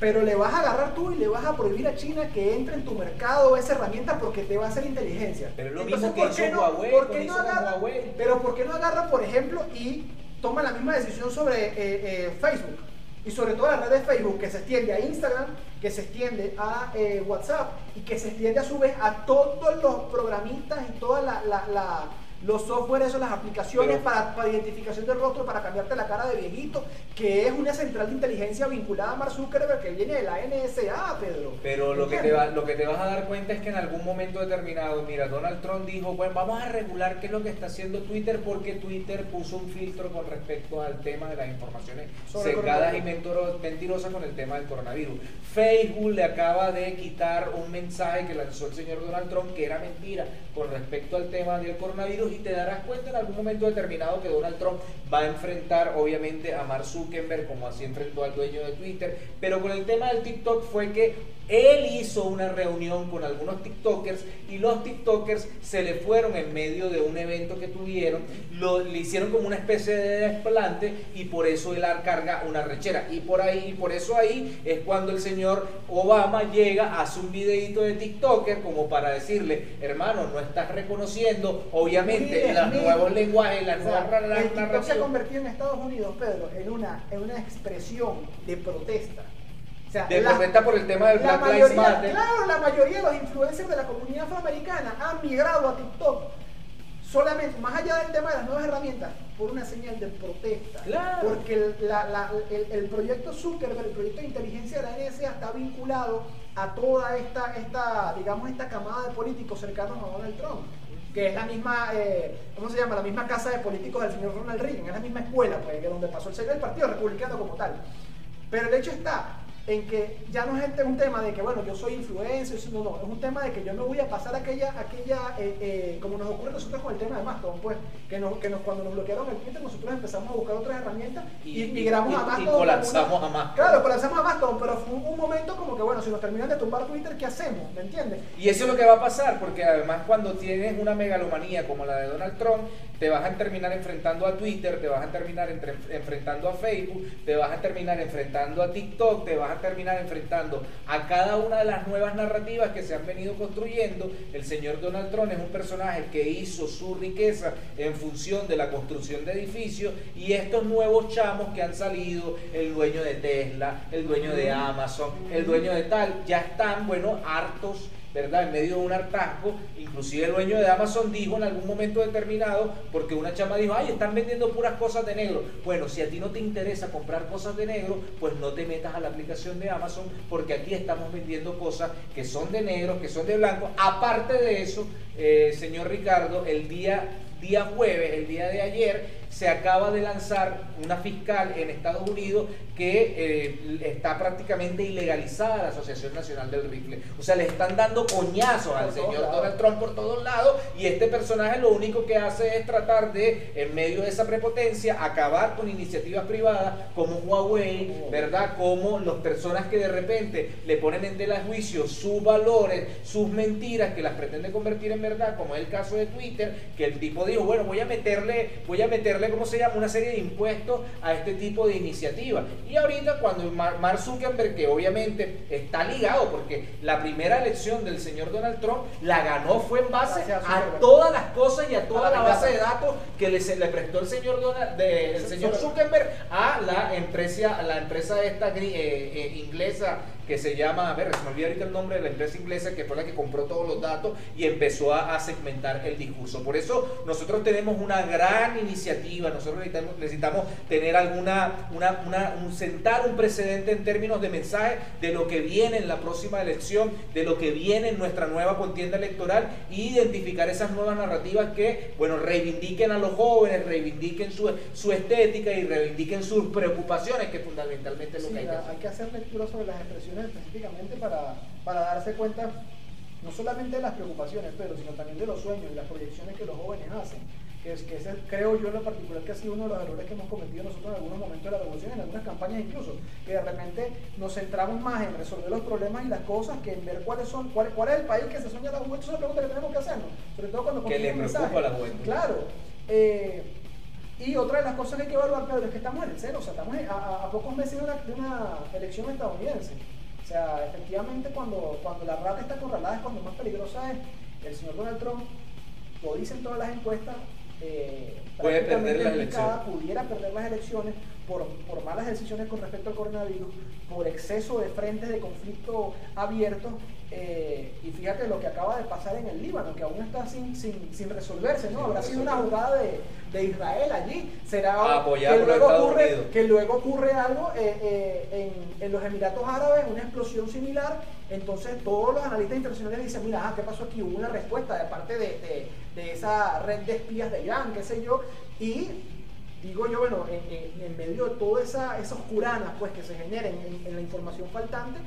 Pero le vas a agarrar tú y le vas a prohibir a China que entre en tu mercado esa herramienta porque te va a hacer inteligencia. Pero lo Entonces, mismo que ¿por hizo qué no- Huawei, por qué no agarra- Huawei? Pero ¿por qué no agarra, por ejemplo, y toma la misma decisión sobre eh, eh, Facebook? Y sobre todo la red de Facebook que se extiende a Instagram, que se extiende a eh, WhatsApp y que se extiende a su vez a todos los programistas y todas la- la- la- los software, eso, las aplicaciones Pero- para, para identificación del rostro, para cambiarte la cara de viejito, que es una central de inteligencia vinculada a Mark Zuckerberg que viene de la NSA, Pedro. Pero lo que, te va, lo que te vas a dar cuenta es que en algún momento determinado, mira, Donald Trump dijo, bueno, vamos a regular qué es lo que está haciendo Twitter porque Twitter puso un filtro con respecto al tema de las informaciones Sobre el sesgadas y mentirosas con el tema del coronavirus. Facebook le acaba de quitar un mensaje que lanzó el señor Donald Trump que era mentira con respecto al tema del coronavirus y te darás cuenta en algún momento determinado que Donald Trump va a enfrentar obviamente a Mark Zuckerberg como así enfrentó al dueño de Twitter, pero con el tema del TikTok fue que él hizo una reunión con algunos TikTokers y los TikTokers se le fueron en medio de un evento que tuvieron, lo, le hicieron como una especie de desplante y por eso él carga una rechera. Y por ahí, y por eso ahí es cuando el señor Obama llega, hace un videito de TikToker como para decirle, hermano, no estás reconociendo, obviamente, los nuevos lenguajes, las O sea, el TikTok se ha convertido en Estados Unidos, Pedro, en una, en una expresión de protesta. O sea, De la- por el tema del la Black Lives mayoría, Matter. claro, la mayoría de los influencers de la comunidad afroamericana han migrado a TikTok solamente, más allá del tema de las nuevas herramientas, por una señal de protesta. Claro. Porque el, la- la- el- el proyecto Zuckerberg, el proyecto de inteligencia de la NSA está vinculado a toda esta, esta, digamos, esta camada de políticos cercanos a Donald Trump. Que es la misma, eh, ¿cómo se llama? La misma casa de políticos del señor Ronald Reagan, es la misma escuela, pues, que donde pasó el, el Partido Republicano como tal. Pero el hecho está en que ya no es este- un tema de que, bueno, yo soy influencer, no, no, es un tema de que yo me voy a pasar aquella, aquella eh, eh, como nos ocurre a nosotros con el tema de Mastodon, pues, que, nos, que nos, cuando nos bloquearon el Twitter, nosotros empezamos a buscar otras herramientas y, Y- migramos y- a y Mastodon. como colapsamos a Mastodon. Claro, colapsamos a Mastodon, pero fue un, un momento como que, bueno, si nos terminan de tumbar Twitter, ¿qué hacemos? ¿Me entiendes? Y eso es lo que va a pasar, porque además cuando tienes una megalomanía como la de Donald Trump, te vas a terminar enfrentando a Twitter, te vas a terminar entre- enfrentando a Facebook, te vas a terminar enfrentando a TikTok, te vas a terminar enfrentando a cada una de las nuevas narrativas que se han venido construyendo. El señor Donald Trump es un personaje que hizo su riqueza en función de la construcción de edificios y estos nuevos chamos que han salido, el dueño de Tesla, el dueño de Amazon, el dueño de tal, ya están, bueno, hartos ¿verdad? En medio de un hartazgo, inclusive el dueño de Amazon dijo en algún momento determinado, porque una chama dijo, ay, están vendiendo puras cosas de negro. Bueno, si a ti no te interesa comprar cosas de negro, pues no te metas a la aplicación de Amazon, porque aquí estamos vendiendo cosas que son de negro, que son de blanco. Aparte de eso, eh, señor Ricardo, el día, día jueves, el día de ayer, se acaba de lanzar una fiscal en Estados Unidos que eh, está prácticamente ilegalizada la Asociación Nacional del Rifle. O sea, le están dando coñazos al señor lados. Donald Trump por todos lados y este personaje lo único que hace es tratar de, en medio de esa prepotencia, acabar con iniciativas privadas como Huawei, ¿verdad? Como las personas que de repente le ponen en tela de juicio sus valores, sus mentiras, que las pretende convertir en verdad, como es el caso de Twitter, que el tipo dijo, bueno, voy a meterle, voy a meterle, ¿cómo se llama? Una serie de impuestos a este tipo de iniciativas. Y ahorita cuando Mar- Mark Zuckerberg, que obviamente está ligado, porque la primera elección del señor Donald Trump la ganó fue en base Gracias a todas las cosas y a toda la base de datos que le, le prestó el señor Donald, de- el señor Zuckerberg a la empresa, a la empresa esta eh, eh, inglesa que se llama, a ver, se me olvida ahorita el nombre de la empresa inglesa que fue la que compró todos los datos y empezó a, a segmentar el discurso. Por eso nosotros tenemos una gran iniciativa nosotros necesitamos, necesitamos tener alguna, una, una, un sentar un precedente en términos de mensaje de lo que viene en la próxima elección, de lo que viene en nuestra nueva contienda electoral e identificar esas nuevas narrativas que, bueno, reivindiquen a los jóvenes, reivindiquen su, su estética y reivindiquen sus preocupaciones, que fundamentalmente es lo Sí, que hay que hacer. hay que hacer lectura sobre las expresiones específicamente para, para darse cuenta no solamente de las preocupaciones, pero sino también de los sueños y las proyecciones que los jóvenes hacen. Que es, que ese, creo yo en lo particular que ha sido uno de los errores que hemos cometido nosotros en algunos momentos de la revolución, en algunas campañas incluso, que de repente nos centramos más en resolver los problemas y las cosas que en ver cuáles son, cuál, cuál es el país que se sueña la juventud, es la pregunta que tenemos que hacernos, sobre todo cuando Que le preocupa a la juventud. Claro. eh, y otra de las cosas que hay que evaluar, Pedro, es que estamos en el cero, o sea, estamos a, a- a pocos meses de una, de una elección estadounidense. O sea, efectivamente cuando, cuando la rata está acorralada es cuando más peligrosa es. El señor Donald Trump, lo dicen todas las encuestas, eh, Puede perder las elecciones. pudiera perder las elecciones por, por malas decisiones con respecto al coronavirus, por exceso de frentes de conflicto abiertos. Eh, y fíjate lo que acaba de pasar en el Líbano, que aún está sin, sin, sin resolverse, ¿no? Sin Habrá sido una jugada de, de Israel allí. Será que luego, ocurre, que luego ocurre algo eh, eh, en, en los Emiratos Árabes, una explosión similar. Entonces todos los analistas internacionales dicen, mira, ah, ¿qué pasó aquí? Hubo una respuesta de parte de, de- de esa red de espías de Irán, qué sé yo. Y digo yo, bueno, en, en- en medio de todas esa, esas curanas pues, que se generen en, en la información faltante,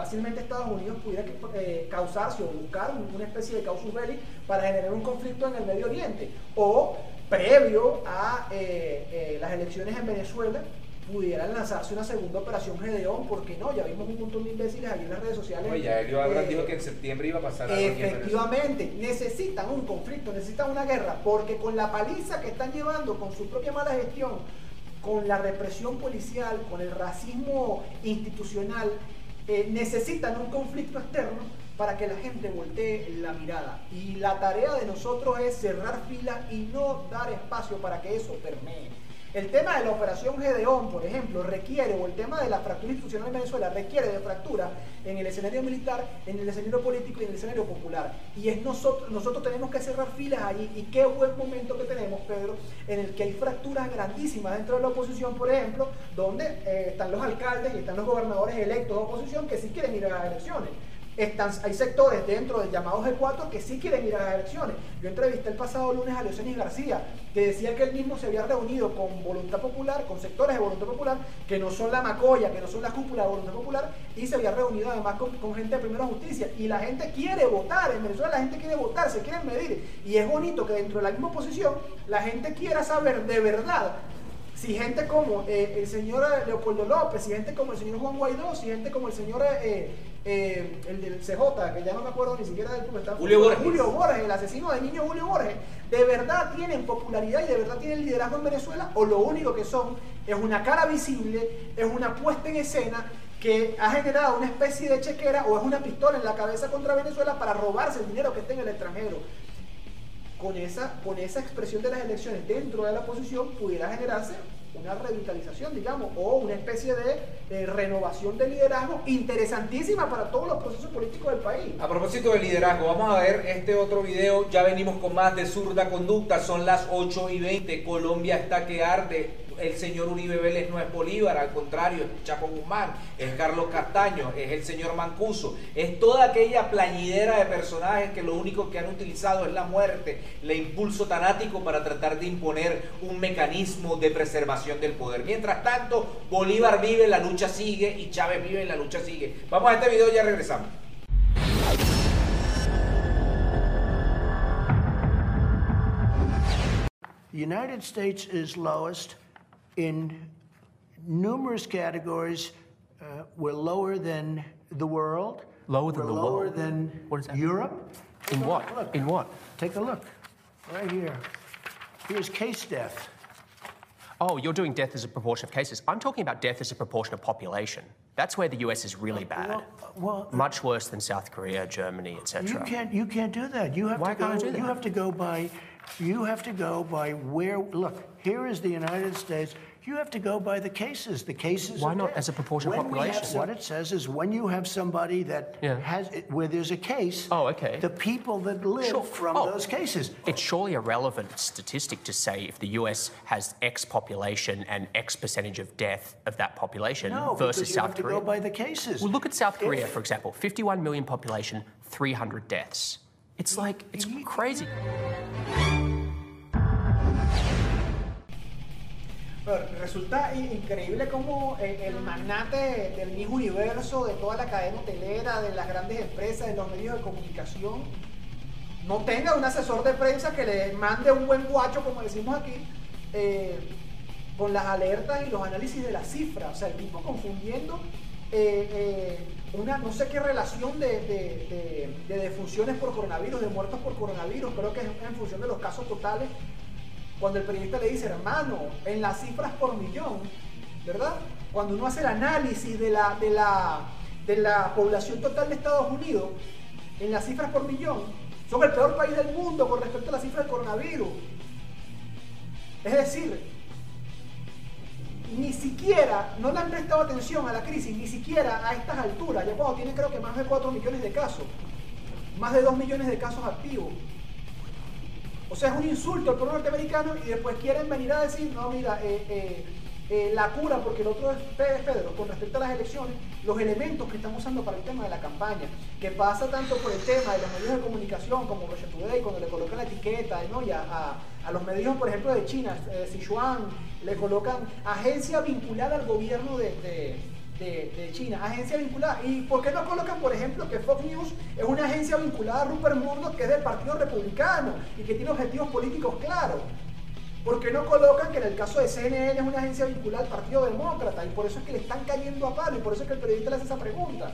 fácilmente Estados Unidos pudiera eh, causarse o buscar un- una especie de causus belli para generar un conflicto en el Medio Oriente. O previo a eh, eh, las elecciones en Venezuela, pudieran lanzarse una segunda operación Gedeón, porque no, ya vimos un montón de imbéciles allí en las redes sociales. Oye, ya Elio Abraham eh, dijo que en septiembre iba a pasar algo. Efectivamente, necesitan un conflicto, necesitan una guerra, porque con la paliza que están llevando, con su propia mala gestión, con la represión policial, con el racismo institucional, eh, necesitan un conflicto externo para que la gente voltee la mirada. Y la tarea de nosotros es cerrar filas y no dar espacio para que eso permee. El tema de la operación Gedeón, por ejemplo, requiere, o el tema de la fractura institucional en Venezuela, requiere de fractura en el escenario militar, en el escenario político y en el escenario popular. Y es nosotros, nosotros tenemos que cerrar filas allí. Y qué buen momento que tenemos, Pedro, en el que hay fracturas grandísimas dentro de la oposición, por ejemplo, donde eh, están los alcaldes y están los gobernadores electos de oposición que sí quieren ir a las elecciones. Están, hay sectores dentro del llamado G4 que sí quieren ir a las elecciones. Yo entrevisté el pasado lunes a Leocenis García, que decía que él mismo se había reunido con Voluntad Popular, con sectores de Voluntad Popular, que no son la macoya, que no son la cúpula de Voluntad Popular, y se había reunido además con, gente de Primera Justicia. Y la gente quiere votar, en Venezuela la gente quiere votar, se quieren medir. Y es bonito que dentro de la misma oposición la gente quiera saber de verdad si gente como eh, el señor Leopoldo López, si gente como el señor Juan Guaidó, si gente como el señor eh, eh, el del CJ, que ya no me acuerdo ni siquiera del club, está- Julio Borges. Julio Borges, el asesino de niño Julio Borges, de verdad tienen popularidad y de verdad tienen liderazgo en Venezuela, o lo único que son es una cara visible, es una puesta en escena que ha generado una especie de chequera o es una pistola en la cabeza contra Venezuela para robarse el dinero que está en el extranjero con esa, con esa expresión de las elecciones dentro de la oposición pudiera generarse una revitalización, digamos, o una especie de renovación de liderazgo interesantísima para todos los procesos políticos del país. A propósito de liderazgo, vamos a ver este otro video. Ya venimos con más de zurda conducta. Son las 8 y 20. Colombia está que arde. El señor Uribe Vélez no es Bolívar, al contrario, es Chapo Guzmán, es Carlos Castaño, es el señor Mancuso. Es toda aquella plañidera de personajes que lo único que han utilizado es la muerte, el impulso tanático para tratar de imponer un mecanismo de preservación del poder. Mientras tanto, Bolívar vive, la lucha sigue y Chávez vive, la lucha sigue. Vamos a este video ya regresamos. United States is lowest in numerous categories. Uh, we're lower than the world. Lower than We're the lower world? Lower than What is that? Europe. In what? look. In what? Take a look. Right here. Here's case death. Oh, you're doing death as a proportion of cases. I'm talking about death as a proportion of population. That's where the US is really bad. Well, well, Much worse than South Korea, Germany, etc. you can't you can't do that. You have Why to go, can't I do that? You have to go by you have to go by where look, here is the United States, You have to go by the cases. The cases. Why not there. as a proportion of When have- population? what it says is when you have somebody that Yeah. has where there's a case. Oh, okay. The people that live Sure. from Oh. those cases. It's surely a relevant statistic to say if the US has X population and X percentage of death of that population No, versus because you South have to Korea. go by the cases. Well, look at South Korea, If- for example 51 million population, 300 deaths. It's like, it's crazy. Resulta increíble como eh, el magnate del mismo universo, de toda la cadena hotelera, de las grandes empresas, de los medios de comunicación, no tenga un asesor de prensa que le mande un buen guacho, como decimos aquí, eh, con las alertas y los análisis de las cifras. O sea, el tipo confundiendo eh, eh, una no sé qué relación de, de- de- de defunciones por coronavirus, de muertos por coronavirus, creo que es en función de los casos totales cuando el periodista le dice, hermano, en las cifras por millón, ¿verdad? Cuando uno hace el análisis de la, de la, de la población total de Estados Unidos, en las cifras por millón, son el peor país del mundo con respecto a las cifras del coronavirus. Es decir, ni siquiera, no le han prestado atención a la crisis, ni siquiera a estas alturas, ya cuando tiene creo que más de 4 millones de casos, más de 2 millones de casos activos. O sea, es un insulto al pueblo norteamericano y después quieren venir a decir, no, mira, eh, eh, eh, la cura, porque el otro es Pe- Pedro, con respecto a las elecciones, los elementos que están usando para el tema de la campaña, que pasa tanto por el tema de los medios de comunicación como Russia Today, cuando le colocan la etiqueta, ¿no? y a, a- a los medios, por ejemplo, de China, Sichuan, le colocan agencia vinculada al gobierno de- de, de, China, agencia vinculada. ¿Y por qué no colocan, por ejemplo, que Fox News es una agencia vinculada a Rupert Murdoch, que es del Partido Republicano y que tiene objetivos políticos claros? ¿Por qué no colocan que en el caso de CNN es una agencia vinculada al Partido Demócrata? Y por eso es que le están cayendo a palo y por eso es que el periodista le hace esa pregunta.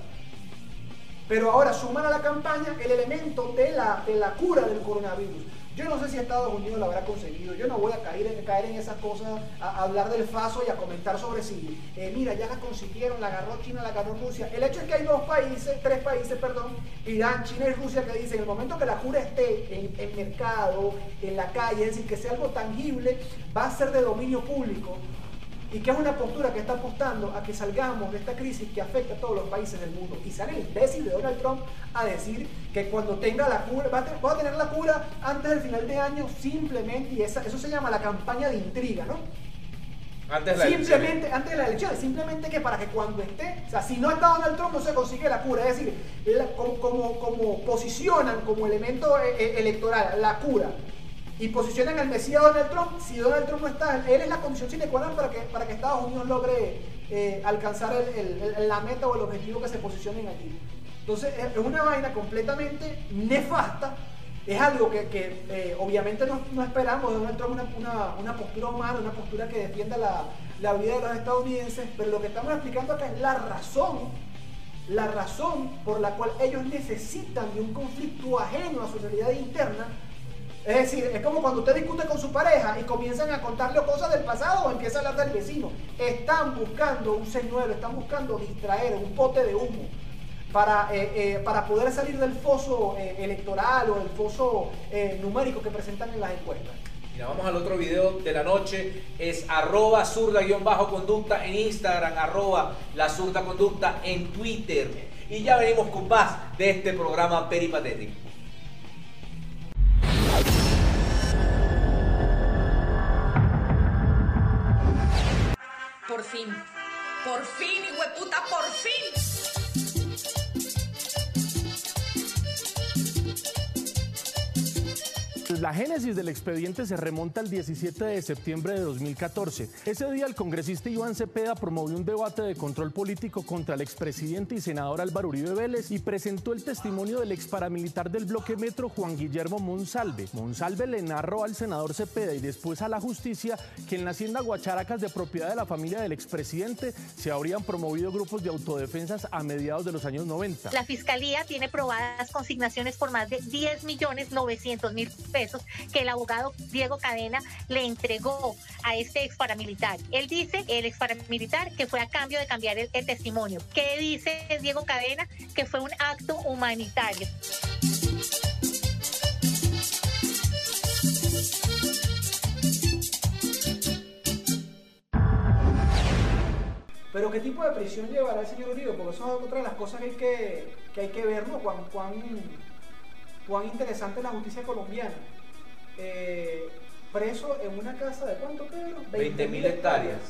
Pero ahora suman a la campaña el elemento de la, de la cura del coronavirus. Yo no sé si Estados Unidos lo habrá conseguido. Yo no voy a caer en, caer en esas cosas, a, hablar del FASO y a comentar sobre si, eh, mira, ya la consiguieron, la agarró China, la agarró Rusia. El hecho es que hay dos países, tres países, perdón, Irán, China y Rusia, que dicen, en el momento que la cura esté en el mercado, en la calle, es decir, que sea algo tangible, va a ser de dominio público y que es una postura que está apostando a que salgamos de esta crisis que afecta a todos los países del mundo. Y sale el imbécil de Donald Trump a decir que cuando tenga la cura, va a, te- va a tener la cura antes del final de año simplemente, y esa- eso se llama la campaña de intriga, ¿no? Antes de la elección. Simplemente, antes de las elecciones, simplemente que para que cuando esté, o sea, si no está Donald Trump no se consigue la cura, es decir, la- como, como, como posicionan como elemento eh, eh, electoral la cura y posicionan al Mesías Donald Trump, si Donald Trump no está, él es la condición sine qua non para que, para que Estados Unidos logre eh, alcanzar el- el- la meta o el objetivo que se posicionen allí. Entonces es es una vaina completamente nefasta es algo que, que, eh, obviamente no, no esperamos de Donald Trump una, una, una postura humana, una postura que defienda la, la vida de los estadounidenses, pero lo que estamos explicando acá es la razón, la razón por la cual ellos necesitan de un conflicto ajeno a su realidad interna. Es decir, es como cuando usted discute con su pareja y comienzan a contarle cosas del pasado o empieza a hablar del vecino. Están buscando un señuelo, están buscando distraer, un pote de humo para, eh, eh, para poder salir del foso eh, electoral o del foso numérico que presentan en las encuestas. Mira, vamos al otro video de la noche. Es arroba zurda-conducta en Instagram, arroba la zurda conducta en Twitter. Y ya venimos con más de este programa peripatético. Por fin. Por fin, hueputa, por fin. La génesis del expediente se remonta al 17 de septiembre de 2014. Ese día el congresista Iván Cepeda promovió un debate de control político contra el expresidente y senador Álvaro Uribe Vélez y presentó el testimonio del ex paramilitar del bloque Metro Juan Guillermo Monsalve. Monsalve le narró al senador Cepeda y después a la justicia que en la hacienda Guacharacas de propiedad de la familia del expresidente se habrían promovido grupos de autodefensas a mediados de los años 90. La fiscalía tiene probadas consignaciones por más de 10 millones 900 mil pesos que el abogado Diego Cadena le entregó a este ex paramilitar. Él dice, el ex paramilitar, que fue a cambio de cambiar el, testimonio. ¿Qué dice Diego Cadena? Que fue un acto humanitario. Pero ¿qué tipo de prisión llevará el señor Uribe? Porque eso es otra de las cosas que hay que, que, hay que ver, ¿no? Cuán, cuán, cuán interesante es la justicia colombiana. Eh, preso en una casa de cuánto, Pedro? 20.000 hectáreas.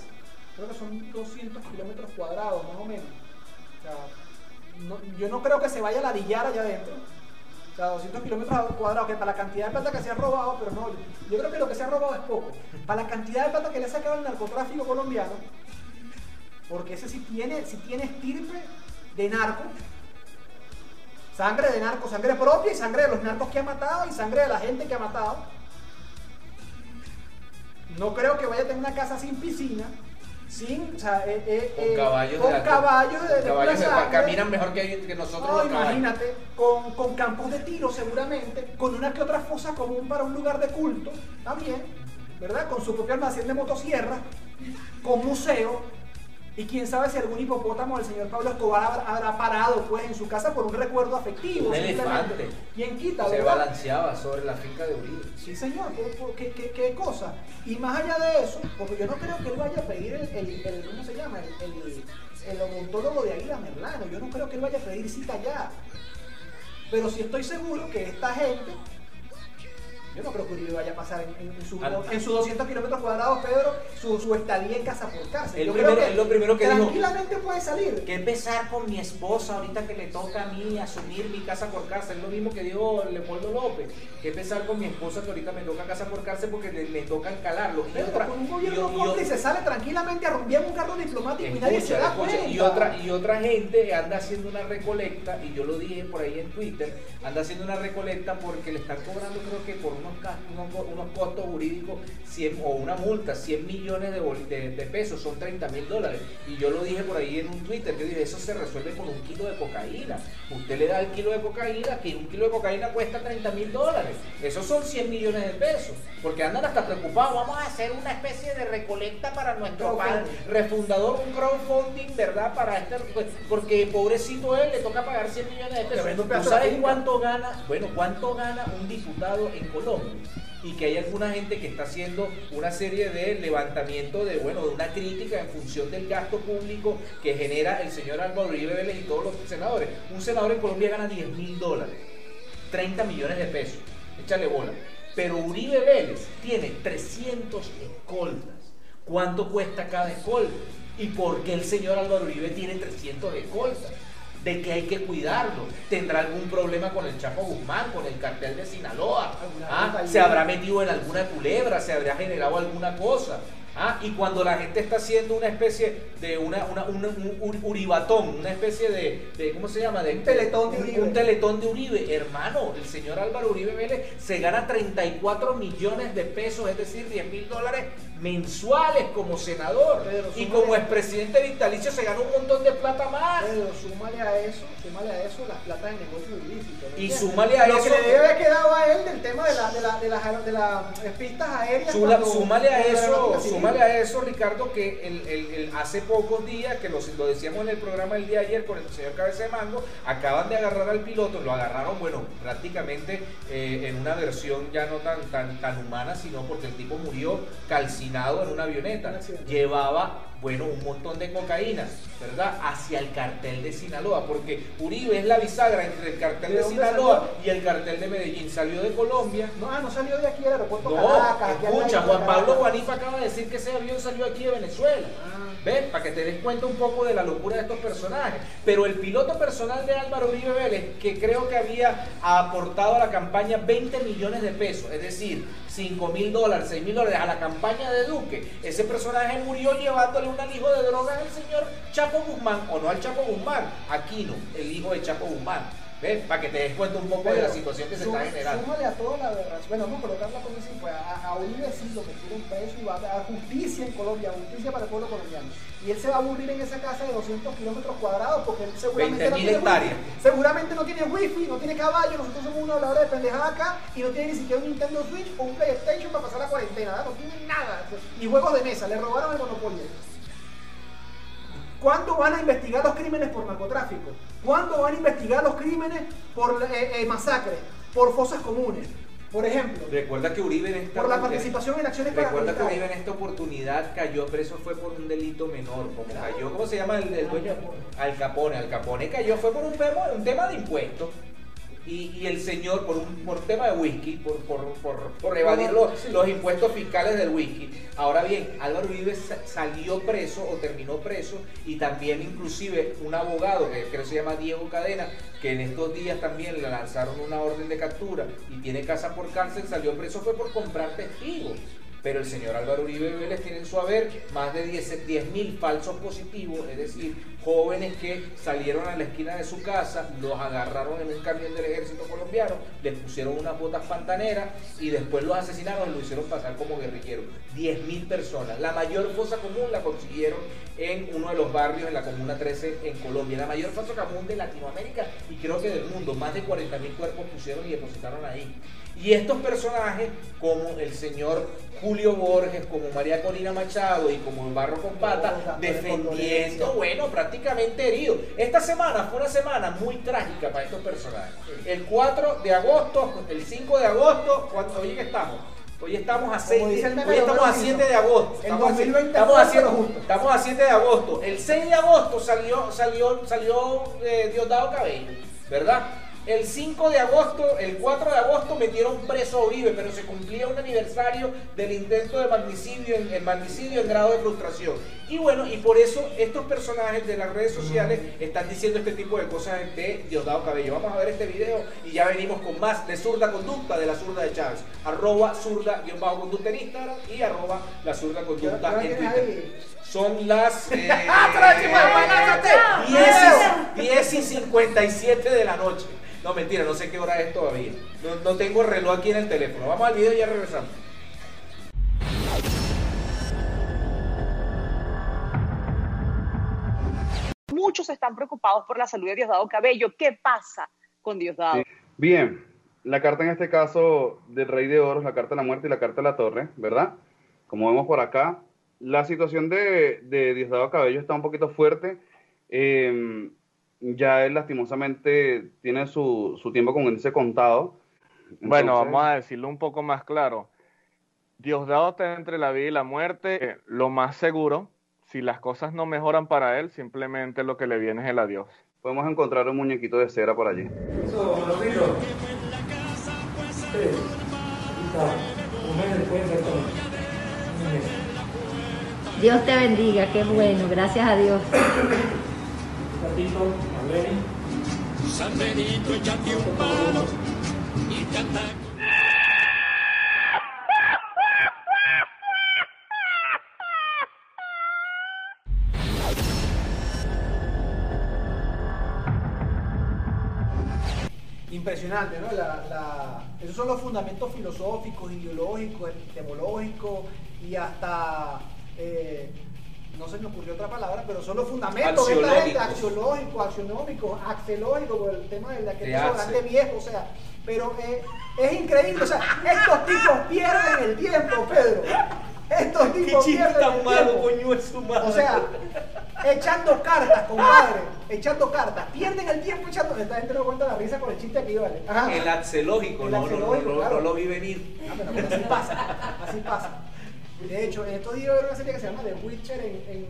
Creo que son 200 kilómetros cuadrados, más o menos. O sea, no- yo no creo que se vaya a ladillar allá adentro. O sea, 200 kilómetros cuadrados, que para la cantidad de plata que se ha robado, pero no, yo creo que lo que se ha robado es poco. Para la cantidad de plata que le ha sacado el narcotráfico colombiano, porque ese sí tiene, sí tiene estirpe de narco, sangre de narco, sangre propia y sangre de los narcos que ha matado y sangre de la gente que ha matado. No creo que vaya a tener una casa sin piscina, sin, o sea, eh, eh, Con eh, caballos con de alto- caballos de, de caballos de- sangre. caminan mejor que, que nosotros No, los imagínate, con, con campos de tiro seguramente, con una que otra fosa común para un lugar de culto, también, ¿verdad? Con su propio almacén de motosierra, con museo, y quién sabe si algún hipopótamo del señor Pablo Escobar habrá, parado pues en su casa por un recuerdo afectivo. Un elefante. ¿Quién quita, Se verdad? balanceaba sobre la finca de Uribe. Sí, señor, ¿qué, qué, qué- qué cosa? Y más allá de eso, porque yo no creo que él vaya a pedir el, el- el- ¿cómo se llama? El, el, el odontólogo de Águila Merlano, yo no creo que él vaya a pedir cita allá. Pero sí estoy seguro que esta gente, yo no creo que Uribe vaya a pasar en, en- en su- Al- en sus 200 kilómetros cuadrados, Pedro, su, su estadía en casa por cárcel. Él Yo primero- creo él lo primero que dijo- Tranquilamente puede salir. ¿Qué pesar con mi esposa ahorita que le toca a mí asumir mi casa por cárcel? Es lo mismo que dijo Leopoldo López. ¿Qué pesar con mi esposa que ahorita me toca casa por cárcel porque le, le toca encalarlo? Y Pero otra, con un gobierno y- cómplice sale tranquilamente a rumbear un carro diplomático y nadie se da escucha, cuenta. y otra, y otra gente anda haciendo una recolecta, y yo lo dije por ahí en Twitter, anda haciendo una recolecta porque le están cobrando creo que por unos, costos jurídicos 100, o una multa, 100 millones de, de, de pesos, son 30 mil dólares. Y yo lo dije por ahí en un Twitter, yo dije, eso se resuelve con un kilo de cocaína. Usted le da el kilo de cocaína, que un kilo de cocaína cuesta 30 mil dólares. Esos son 100 millones de pesos. Porque andan hasta preocupados, vamos a hacer una especie de recolecta para nuestro padre refundador, un crowdfunding, ¿verdad? Para este, porque pobrecito él le toca pagar 100 millones de pesos. ¿Tú sabes cuánto gana? Bueno, ¿cuánto gana un diputado en Colombia? Y que hay alguna gente que está haciendo una serie de levantamiento de, bueno, de una crítica en función del gasto público que genera el señor Álvaro Uribe Vélez y todos los senadores. Un senador en Colombia gana 10 mil dólares, 30 millones de pesos. Échale bola. Pero Uribe Vélez tiene 300 escoltas. ¿Cuánto cuesta cada escolta? ¿Y por qué el señor Álvaro Uribe tiene 300 escoltas? De que hay que cuidarlo. ¿Tendrá algún problema con el Chapo Guzmán, con el cartel de Sinaloa? ¿Ah? ¿Se habrá metido en alguna culebra? ¿Se habrá generado alguna cosa? ¿Ah? Y cuando la gente está haciendo una especie de una, una- un, un ur- uribatón, una especie de, de- ¿cómo se llama? De, Un teletón de un- Uribe. un teletón de Uribe. Hermano, el señor Álvaro Uribe Vélez se gana 34 millones de pesos, es decir, 10 mil dólares mensuales como senador. Y como expresidente vitalicio se gana un montón de plata más. Pero súmale a eso, súmale a eso las platas de negocio ilícito. ¿me Y súmale a Lo eso- que le debe quedado a él del tema de las de la, de las de las, eh, pistas aéreas. Sula- cuando- súmale a la eso, súmale a eso, Ricardo, que el, el- el- hace pocos días, que los- lo decíamos en el programa el día de ayer con el señor Cabeza de Mango, acaban de agarrar al piloto, lo agarraron, bueno, prácticamente eh, en una versión ya no tan, tan, tan humana, sino porque el tipo murió calcinado en una avioneta. Llevaba, bueno, un montón de cocaína, ¿verdad? Hacia el cartel de Sinaloa, porque Uribe es la bisagra entre el cartel ¿De Sinaloa salió? y el cartel de Medellín. Salió de Colombia. No, ah, no salió de aquí del aeropuerto No, Caracas. escucha, Juan Pablo. Guanipa acaba de decir que ese avión salió aquí de Venezuela. Ah. ¿Ves? Para que te des cuenta un poco de la locura de estos personajes. Pero el piloto personal de Álvaro Uribe Vélez, que creo que había aportado a la campaña 20 millones de pesos, es decir, 5 mil dólares, 6 mil dólares a la campaña de Duque, ese personaje murió llevándole un alijo de drogas al señor Chapo Guzmán, o no al Chapo Guzmán, Aquino, el hijo de Chapo Guzmán. ¿Ves? Para que te des cuenta un poco de la situación que se está generando. Súmale a toda la aberración. Bueno, vamos a colocarla con así, pues a, a Uribe sí lo metieron preso y va a dar justicia en Colombia, justicia para el pueblo colombiano. Y él se va a aburrir en esa casa de 200 kilómetros cuadrados porque él seguramente 20.000 no tiene hectáreas. wifi. Seguramente no tiene wifi, no tiene caballo, nosotros somos una habladora de pendejada acá y no tiene ni siquiera un Nintendo Switch o un PlayStation para pasar la cuarentena, ¿verdad? no tiene nada. Y juegos de mesa, le robaron el monopolio. ¿Cuándo van a investigar los crímenes por narcotráfico? ¿Cuándo van a investigar los crímenes por eh, eh, masacres, por fosas comunes? Por ejemplo, Recuerda que Uribe en esta por la participación en acciones Recuerda que. Uribe en esta oportunidad cayó preso fue por un delito menor, como cayó, ¿cómo se llama el, el dueño? Al Capone, Al Capone cayó fue por un tema, un tema de impuestos. Y, y el señor, por un por tema de whisky, por, por, por, por evadir los, los impuestos fiscales del whisky. Ahora bien, Álvaro Uribe sa- salió preso o terminó preso y también inclusive un abogado que creo que se llama Diego Cadena, que en estos días también le lanzaron una orden de captura y tiene casa por cárcel, salió preso fue por comprar testigos. Pero el señor Álvaro Uribe Vélez tiene en su haber más de 10 mil falsos positivos, es decir, jóvenes que salieron a la esquina de su casa, los agarraron en un camión del ejército colombiano, les pusieron unas botas pantaneras y después los asesinaron y lo hicieron pasar como guerrilleros. 10 mil personas. La mayor fosa común la consiguieron en uno de los barrios en la Comuna 13 en Colombia. La mayor fosa común de Latinoamérica y creo que del mundo. Más de 40 mil cuerpos pusieron y depositaron ahí. Y estos personajes, como el señor Julio Borges, como María Corina Machado y como el Barro con Pata, defendiendo, bueno, prácticamente herido. Esta semana fue una semana muy trágica para estos personajes. El 4 de agosto, el 5 de agosto, cuando, hoy que estamos. Hoy estamos a 6 dice el de, meme hoy estamos a Homero 7 Simpson. de agosto. Estamos a 2020 estamos a 7 pero justo. Estamos a 7 de agosto. El 6 de agosto salió, salió, salió eh, Diosdado Cabello, ¿verdad? El 5 de agosto, el 4 de agosto metieron preso a Uribe, pero se cumplía un aniversario del intento de magnicidio en, el magnicidio en grado de frustración. Y bueno, y por eso estos personajes de las redes sociales están diciendo este tipo de cosas de Diosdado Cabello. Vamos a ver este video y ya venimos con más de zurda conducta de la zurda de Chávez. Arroba zurda-conducta en Instagram y arroba la zurda ¿Qué conducta en Twitter. Son las eh, chico, aguántate. 10 y, 10 y 57 de la noche. No, mentira, no sé qué hora es todavía. No, no tengo el reloj aquí en el teléfono. Vamos al video y ya regresamos. Muchos están preocupados por la salud de Diosdado Cabello. ¿Qué pasa con Diosdado? Bien, la carta en este caso del Rey de Oros, la carta de la muerte y la carta de la torre, ¿verdad? Como vemos por acá, la situación de, de Diosdado Cabello está un poquito fuerte. Eh, ya él lastimosamente tiene su, su tiempo con ese contado. Bueno, vamos a decirlo un poco más claro. Diosdado está entre la vida y la muerte. Eh, Lo más seguro, si las cosas no mejoran para él, simplemente lo que le viene es el adiós. Podemos encontrar un muñequito de cera por allí. Dios te bendiga, qué bueno, gracias a Dios. San Benito, échate un palo y canta. Impresionante, ¿no? La, esos son los fundamentos filosóficos, ideológicos, epistemológicos y hasta, eh, no se me ocurrió otra palabra, pero son los fundamentos de esta gente, axiológicos, axionómicos, axelógicos, por el tema de la que De viejo, o sea, pero eh, es increíble, o sea, estos tipos pierden el tiempo, Pedro. Estos tipos chiste pierden tan el malo, tiempo. coño, es su madre. O sea, echando cartas, compadre, echando cartas. Pierden el tiempo echando. Esta gente no cuenta la risa con el chiste aquí, ¿vale? Ajá. El axelógico, El no, no, axelógico, no, no, claro. no lo vi venir. Ah, pero así pasa, así pasa. De hecho, en estos días veo una serie que se llama The Witcher en, en,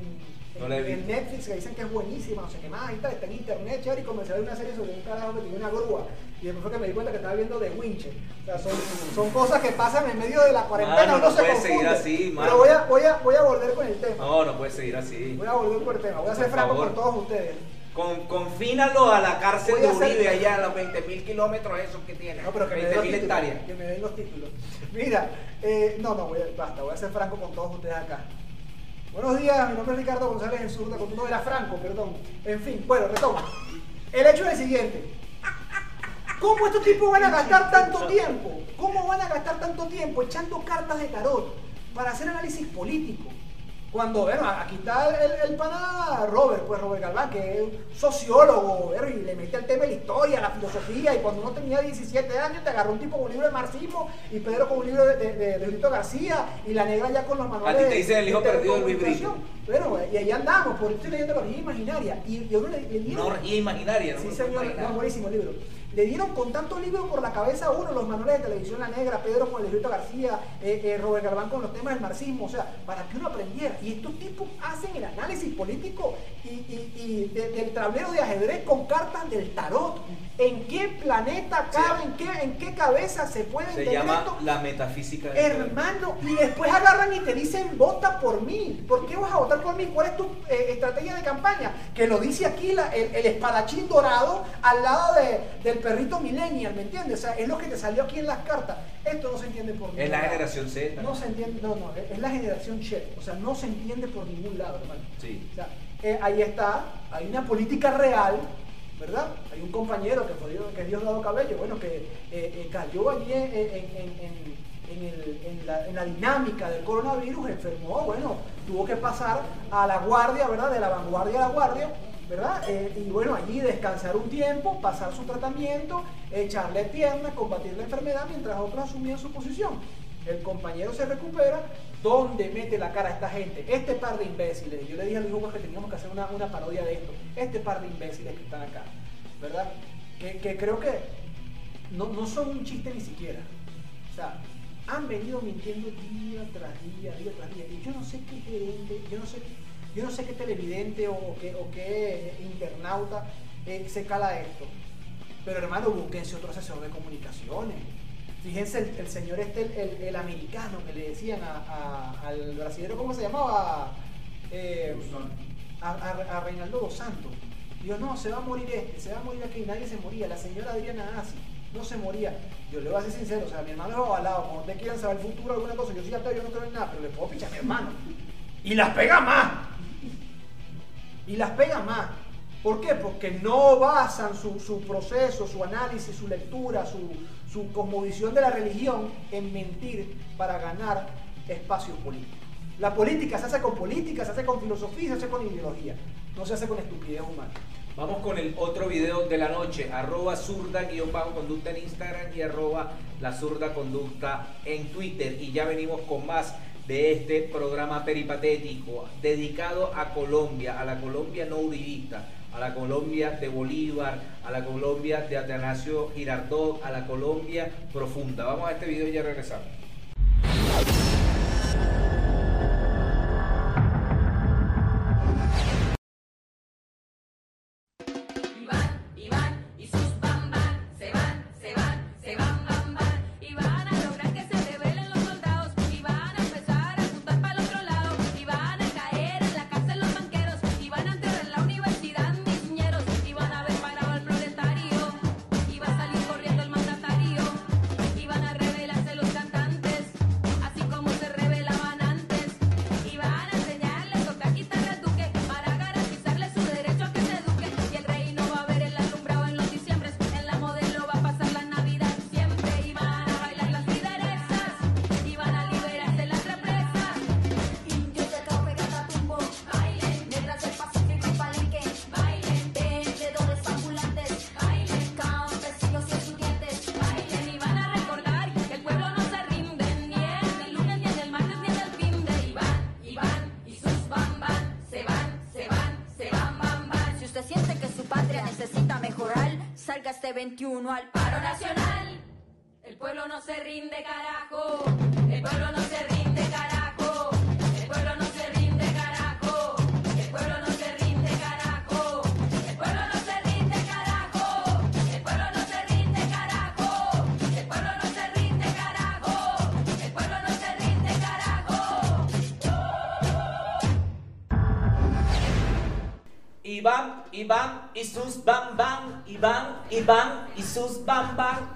No. Netflix que dicen que es buenísima, no sé qué más y tal, está en internet, chévere, y comencé a ver una serie sobre un carajo que tiene una grúa. Y después fue que me di cuenta que estaba viendo The Wincher. O sea, son, son cosas que pasan en medio de la cuarentena, Mano, uno no se puedes seguir así, mano. Pero voy a, voy, a, voy a volver con el tema. No, no puede seguir así. Voy a volver con el tema. Voy a ser Por franco con todos ustedes. Con, confínalo a la cárcel Voy de Uribe allá a los 20 mil kilómetros esos que tiene. No, pero que me den 20 los mil títulos. hectáreas. Que me den los títulos. Mira, eh, no, no, voy a, basta, voy a ser franco con todos ustedes acá. Buenos días, mi nombre es Ricardo González en Zurda, con no era franco, perdón. En fin, bueno, retomo. El hecho es el siguiente. ¿Cómo estos tipos van a gastar tanto tiempo? ¿Cómo van a gastar tanto tiempo echando cartas de tarot para hacer análisis político? Cuando, bueno, aquí está el, el pana Robert, pues Robert Galván, que es un sociólogo, bueno, y le mete al tema de la historia, la filosofía, y cuando uno tenía 17 años te agarró un tipo con un libro de marxismo, y Pedro con un libro de, de, de- de Brito García, y la negra ya con los A manuales ti te dicen el hijo de perdido de Luis Brito. Bueno, y ahí andamos, por estoy leyendo la orgía imaginaria. Y, y a uno le, le dieron- Una orgía imaginaria, ¿no? Sí, señor, no, buenísimo libro. Le dieron con tantos libros por la cabeza a uno, los manuales de televisión La Negra, Pedro con el García, eh, eh, Robert Garbán con los temas del marxismo, o sea, para que uno aprendiera. Y estos tipos hacen el análisis político y, y- y de- del tablero de ajedrez con cartas del tarot. ¿En qué planeta cabe, en, qué, en qué cabeza se puede Se entender llama esto? la metafísica del poder. Hermano, y después agarran y te dicen, vota por mí. ¿Por qué vas a votar por mí? ¿Cuál es tu eh, estrategia de campaña? Que lo dice aquí la- el, el espadachín dorado al lado de- del perrito millennial, ¿me entiendes? O sea, es lo que te salió aquí en las cartas. Esto no se entiende por Es la lado. generación Z. No se entiende, no, no, es la generación Che. O sea, no se entiende por ningún lado, hermano. Sí. O sea, eh, ahí está, hay una política real, ¿verdad? Hay un compañero que, fue Dios- que es Diosdado Cabello, bueno, que eh, eh, cayó allí en, la, dinámica del coronavirus, enfermó, bueno, tuvo que pasar a la guardia, ¿verdad? De la vanguardia a la guardia, ¿verdad? Eh, y bueno, allí descansar un tiempo, pasar su tratamiento, echarle pierna, combatir la enfermedad mientras otros asumían su posición. El compañero se recupera, ¿dónde mete la cara esta gente? Este par de imbéciles. Yo le dije a Luis Hugo que teníamos que hacer una, una parodia de esto. Este par de imbéciles que están acá, ¿verdad? Que, que creo que no, no son un chiste ni siquiera. O sea, han venido mintiendo día tras día, día tras día. Y yo no sé qué gerente, yo no sé, yo no sé qué televidente o, qué, o qué internauta eh, se cala esto. Pero hermano, búsquense otro asesor de comunicaciones. Fíjense el, el señor este, el, el- americano que le decían a- a- al brasileño, ¿cómo se llamaba? Eh, a, a- Reinaldo dos Santos. Dijo, no, se va a morir este, se va a morir aquí, nadie se moría. La señora Adriana Asi no se moría. Yo le voy a ser sincero, o sea, mi hermano es avalado. Cuando ustedes quieran saber el futuro, alguna cosa, yo soy ateo, yo no creo en nada, pero le puedo pichar a mi hermano. Y las pega más. Y las pega más. ¿Por qué? Porque no basan su, su proceso, su análisis, su lectura, su, su cosmovisión de la religión en mentir para ganar espacio político. La política se hace con política, se hace con filosofía, se hace con ideología, no se hace con estupidez humana. Vamos con el otro video de la noche, arroba zurda guion conducta en Instagram y arroba la zurda conducta en Twitter. Y ya venimos con más de este programa peripatético dedicado a Colombia, a la Colombia no uribista, a la Colombia de Bolívar, a la Colombia de Atanasio Girardot, a la Colombia profunda. Vamos a este video y ya regresamos.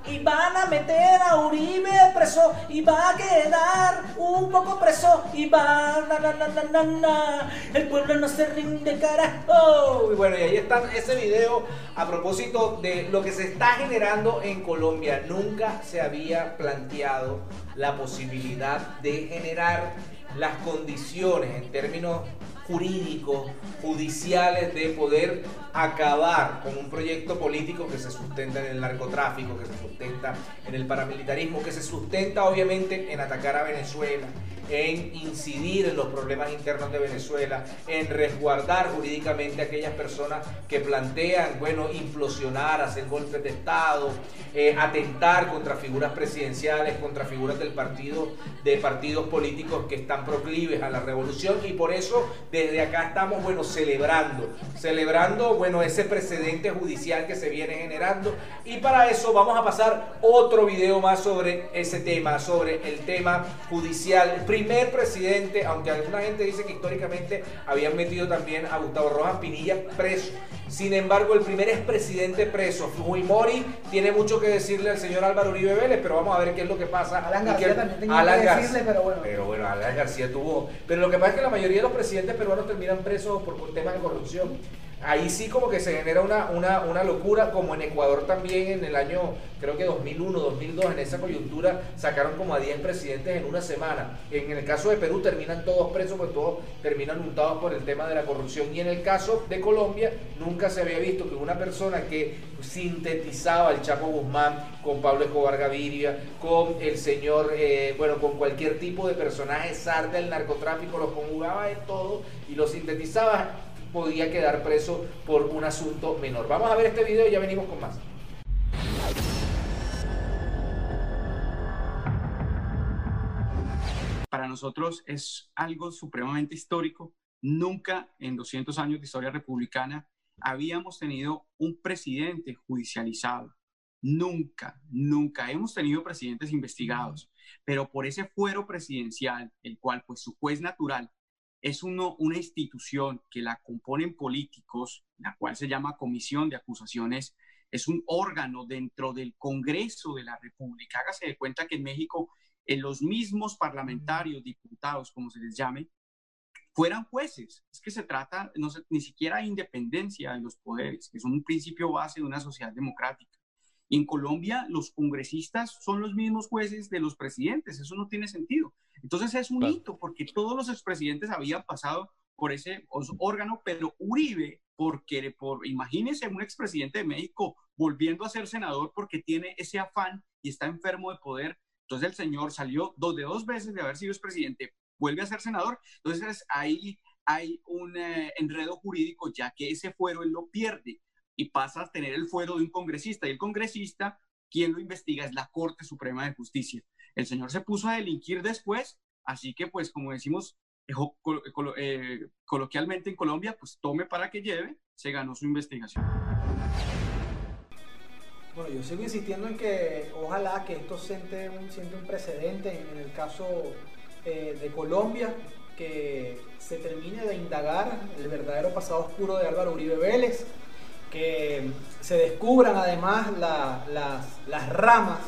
Y van a meter a Uribe preso y va a quedar un poco preso y va, na, na, na, na, na, na. el pueblo no se rinde carajo. Y bueno, y ahí está ese video a propósito de lo que se está generando en Colombia. Nunca se había planteado la posibilidad de generar las condiciones en términos jurídicos, judiciales, de poder acabar con un proyecto político que se sustenta en el narcotráfico, que se sustenta en el paramilitarismo, que se sustenta obviamente en atacar a Venezuela, en incidir en los problemas internos de Venezuela, en resguardar jurídicamente a aquellas personas que plantean, bueno, implosionar, hacer golpes de Estado, eh, atentar contra figuras presidenciales, contra figuras del partido, de partidos políticos que están proclives a la revolución y por eso desde acá estamos, bueno, celebrando, celebrando, bueno, ese precedente judicial que se viene generando y para eso vamos a pasar otro video más sobre ese tema, sobre el tema judicial. Primer presidente, aunque alguna gente dice que históricamente habían metido también a Gustavo Rojas Pinilla preso. Sin embargo, el primer expresidente preso, Fujimori, tiene mucho que decirle al señor Álvaro Uribe Vélez, pero vamos a ver qué es lo que pasa. Alan García que- también tenía Alan que decirle, pero bueno. Pero bueno, Alan García tuvo. Pero lo que pasa es que la mayoría de los presidentes peruanos terminan presos por, por temas de corrupción. Ahí sí como que se genera una, una, una locura, como en Ecuador también en el año, creo que 2001, 2002, en esa coyuntura sacaron como a 10 presidentes en una semana. En el caso de Perú terminan todos presos, pues todos terminan untados por el tema de la corrupción. Y en el caso de Colombia, nunca se había visto que una persona que sintetizaba al Chapo Guzmán con Pablo Escobar Gaviria, con el señor, eh, bueno, con cualquier tipo de personaje zar del narcotráfico, lo conjugaba en todo y lo sintetizaba, podía quedar preso por un asunto menor. Vamos a ver este video y ya venimos con más. para nosotros es algo supremamente histórico. Nunca en 200 años de historia republicana habíamos tenido un presidente judicializado. Nunca, nunca. Hemos tenido presidentes investigados, pero por ese fuero presidencial, el cual pues su juez natural es uno, una institución que la componen políticos, la cual se llama Comisión de Acusaciones, es un órgano dentro del Congreso de la República. Hágase de cuenta que en México en los mismos parlamentarios, diputados, como se les llame, fueran jueces. Es que se trata no se- ni siquiera de independencia de los poderes, que es un principio base de una sociedad democrática. Y en Colombia los congresistas son los mismos jueces de los presidentes, eso no tiene sentido. Entonces es un hito porque todos los expresidentes habían pasado por ese órgano, pero Uribe, porque por, imagínense un expresidente de México volviendo a ser senador porque tiene ese afán y está enfermo de poder. Entonces el señor salió dos de dos veces de haber sido expresidente, vuelve a ser senador. Entonces ahí hay un eh, enredo jurídico, ya que ese fuero él lo pierde y pasa a tener el fuero de un congresista. Y el congresista, quien lo investiga es la Corte Suprema de Justicia. El señor se puso a delinquir después, así que pues como decimos eh, eh, coloquialmente en Colombia, pues tome para que lleve, se ganó su investigación. Bueno, yo sigo insistiendo en que ojalá que esto siente un, siente un precedente en el caso eh, de Colombia, que se termine de indagar el verdadero pasado oscuro de Álvaro Uribe Vélez, que se descubran además la- las, las ramas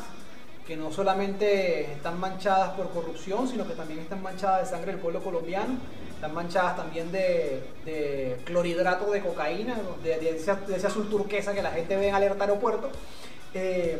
que no solamente están manchadas por corrupción, sino que también están manchadas de sangre del pueblo colombiano, están manchadas también de, de clorhidrato de cocaína, de, de ese, azul turquesa que la gente ve en alerta aeropuerto, eh,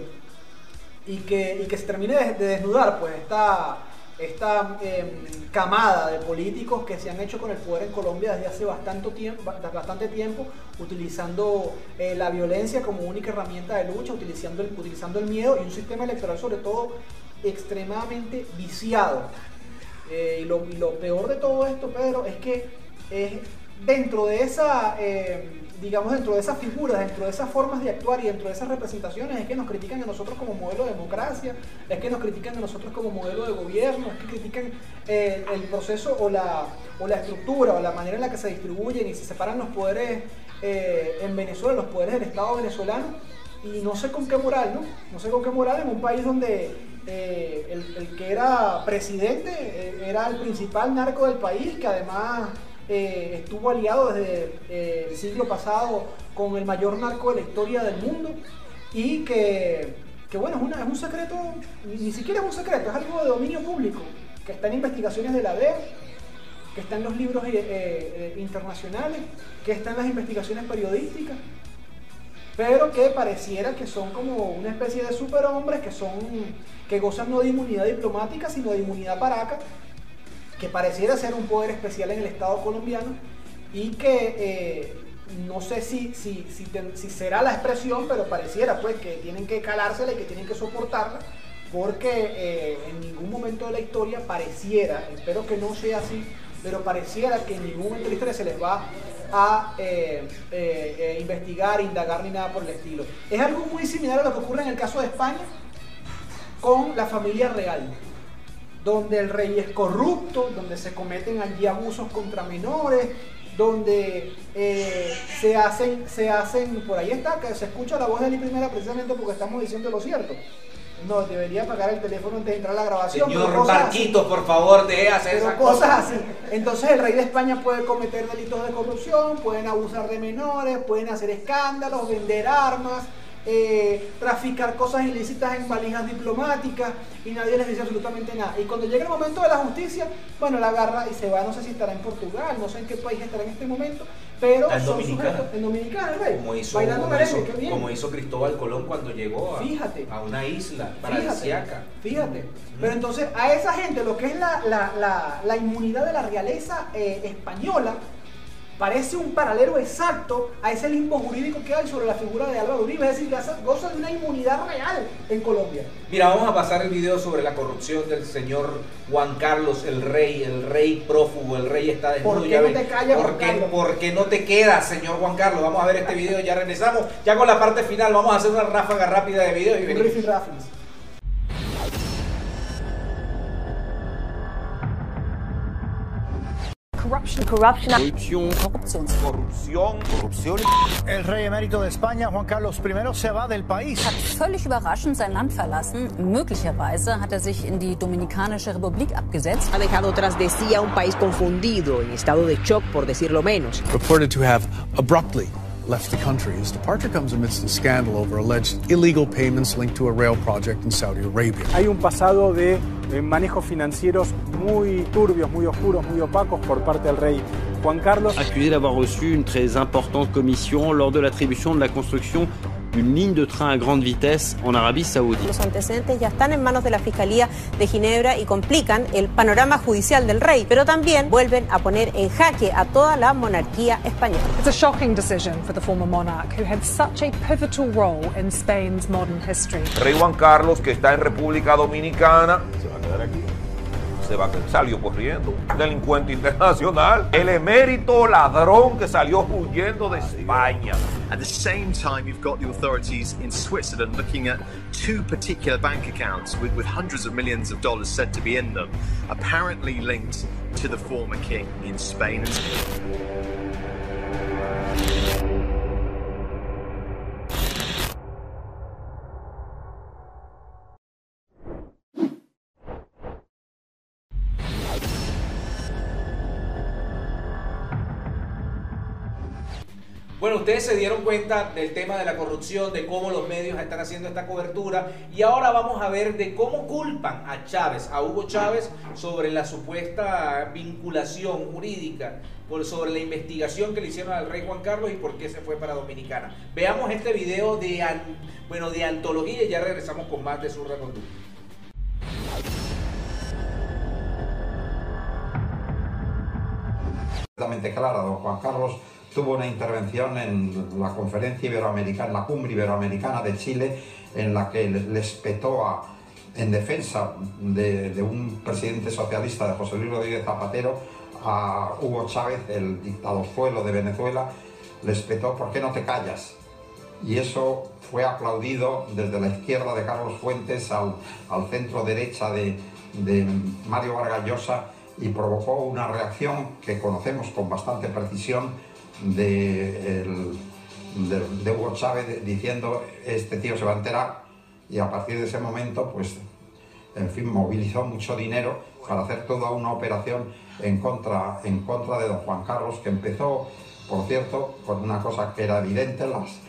y, que, y que se termine de, de desnudar pues esta, esta em, camada de políticos que se han hecho con el poder en Colombia desde hace bastante tiempo, utilizando eh, la violencia como única herramienta de lucha, utilizando el, utilizando el miedo y un sistema electoral sobre todo extremadamente viciado. Eh, y, lo, y lo peor de todo esto, Pedro, es que es dentro de esa, eh, digamos, dentro de esas figuras, dentro de esas formas de actuar y dentro de esas representaciones, es que nos critican a nosotros como modelo de democracia, es que nos critican a nosotros como modelo de gobierno, es que critican eh, el proceso o la, o la estructura o la manera en la que se distribuyen y se separan los poderes eh, en Venezuela, los poderes del Estado venezolano. Y no sé con qué moral, ¿no? No sé con qué moral en un país donde eh, el, que era presidente era el principal narco del país, que además eh, estuvo aliado desde eh, el siglo pasado con el mayor narco de la historia del mundo y que, bueno, es, una- es un secreto, ni, siquiera es un secreto, es algo de dominio público, que está en investigaciones de la DEA, que está en los libros eh, internacionales, que está en las investigaciones periodísticas pero que pareciera que son como una especie de superhombres que son que gozan no de inmunidad diplomática sino de inmunidad paraca que pareciera ser un poder especial en el Estado colombiano y que eh, no sé si, si, será la expresión pero pareciera pues que tienen que calársela y que tienen que soportarla porque eh, en ningún momento de la historia pareciera, espero que no sea así, pero pareciera que en ningún momento de la historia se les va a eh, investigar, indagar ni nada por el estilo. Es algo muy similar a lo que ocurre en el caso de España con la familia real, donde el rey es corrupto, donde se cometen allí abusos contra menores, donde eh, se hacen, se hacen, por ahí está, que se escucha la voz de Eli Primera precisamente porque estamos diciendo lo cierto. No, debería apagar el teléfono antes de entrar a la grabación. Señor. Marquitos, por favor, deje de hacer esas cosas cosas. así. Entonces el rey de España puede cometer delitos de corrupción, pueden abusar de menores, pueden hacer escándalos, vender armas, eh, traficar cosas ilícitas en valijas diplomáticas y nadie les dice absolutamente nada. Y cuando llega el momento de la justicia, bueno, la agarra y se va, no sé si estará en Portugal, no sé en qué país estará en este momento, pero en son Dominicana. sujetos- en Dominicana, Como hizo, bailando como merengue, hizo- qué bien. como hizo Cristóbal Colón cuando llegó a, Fíjate. a una isla Fíjate, paradisíaca. fíjate. Pero entonces a esa gente lo que es la, la- la- la inmunidad de la realeza eh, española parece un paralelo exacto a ese limbo jurídico que hay sobre la figura de Álvaro Uribe, es decir, goza- de una inmunidad real en Colombia. Mira, vamos a pasar el video sobre la corrupción del señor Juan Carlos, el rey, el rey prófugo, el rey está desnudo. ¿Por qué ya no ven. te callas, ¿Por qué, no te quedas, señor Juan Carlos? Vamos a ver este video, ya regresamos. Ya con la parte final vamos a hacer una ráfaga rápida de videos y venimos. Corruption, corruption, Corrupción. Corrupción. Corrupción. El rey emérito de España, Juan Carlos I, se va del país. hat völlig überraschend sein Land verlassen. Möglicherweise hat er sich in die Dominikanische Republik abgesetzt. Ha dejado tras de sí a un país confundido, en estado de shock por decirlo menos. reported to have abruptly left the country. His departure comes amidst a scandal over alleged illegal payments linked to a rail project in Saudi Arabia. Hay un pasado de eh, manejos financieros muy turbios, muy oscuros, muy opacos por parte del rey Juan Carlos. Accusé d'avoir reçu une très importante commission lors de l'attribution de la construction d'une ligne de train à grande vitesse en Arabie Saoudite. Los antecedentes ya están en manos de la Fiscalía de Ginebra y complican el panorama judicial del rey, pero también vuelven a poner en jaque a toda la monarquía española. It's a shocking decision for the former monarch who had such a pivotal role in Spain's modern history. Rey Juan Carlos, que está en República Dominicana, se va a quedar aquí. Salió corriendo. Delincuente internacional. El emérito ladrón que salió huyendo de España. At the same time, you've got the authorities in Switzerland looking at two particular bank accounts with, with hundreds of millions of dollars said to be in them, apparently linked to the former king in Spain. Bueno, ustedes se dieron cuenta del tema de la corrupción, de cómo los medios están haciendo esta cobertura y ahora vamos a ver de cómo culpan a Chávez, a Hugo Chávez, sobre la supuesta vinculación jurídica, sobre la investigación que le hicieron al rey Juan Carlos y por qué se fue para Dominicana. Veamos este video de, bueno, de antología y ya regresamos con más de Zurda Conducta. clara. Don Juan Carlos tuvo una intervención en la conferencia iberoamericana, en la cumbre iberoamericana de Chile, en la que les, petó a- en defensa de, un presidente socialista, de José Luis Rodríguez Zapatero, a Hugo Chávez, el dictadorzuelo de Venezuela, les petó, ¿por qué no te callas? y eso fue aplaudido desde la izquierda de Carlos Fuentes al, al centro derecha de, de Mario Vargas Llosa y provocó una reacción que conocemos con bastante precisión de, de- de Hugo Chávez diciendo este tío se va a enterar y a partir de ese momento pues en fin movilizó mucho dinero para hacer toda una operación en contra, en contra de don Juan Carlos que empezó por cierto con una cosa que era evidente las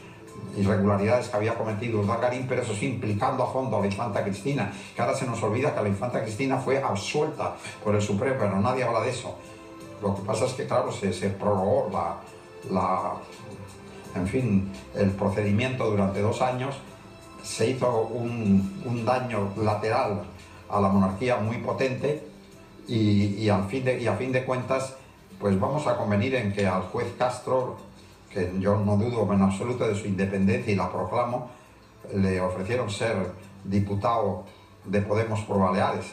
irregularidades que había cometido Urdangarín, pero eso sí, implicando a fondo a la infanta Cristina, que ahora se nos olvida que la infanta Cristina fue absuelta por el Supremo, pero nadie habla de eso. Lo que pasa es que, claro, se, se prorrogó la, la, en fin, el procedimiento durante dos años, se hizo un, daño lateral a la monarquía muy potente y al fin de, y a fin de cuentas, pues vamos a convenir en que al juez Castro, que yo no dudo en absoluto de su independencia y la proclamo, le ofrecieron ser diputado de Podemos por Baleares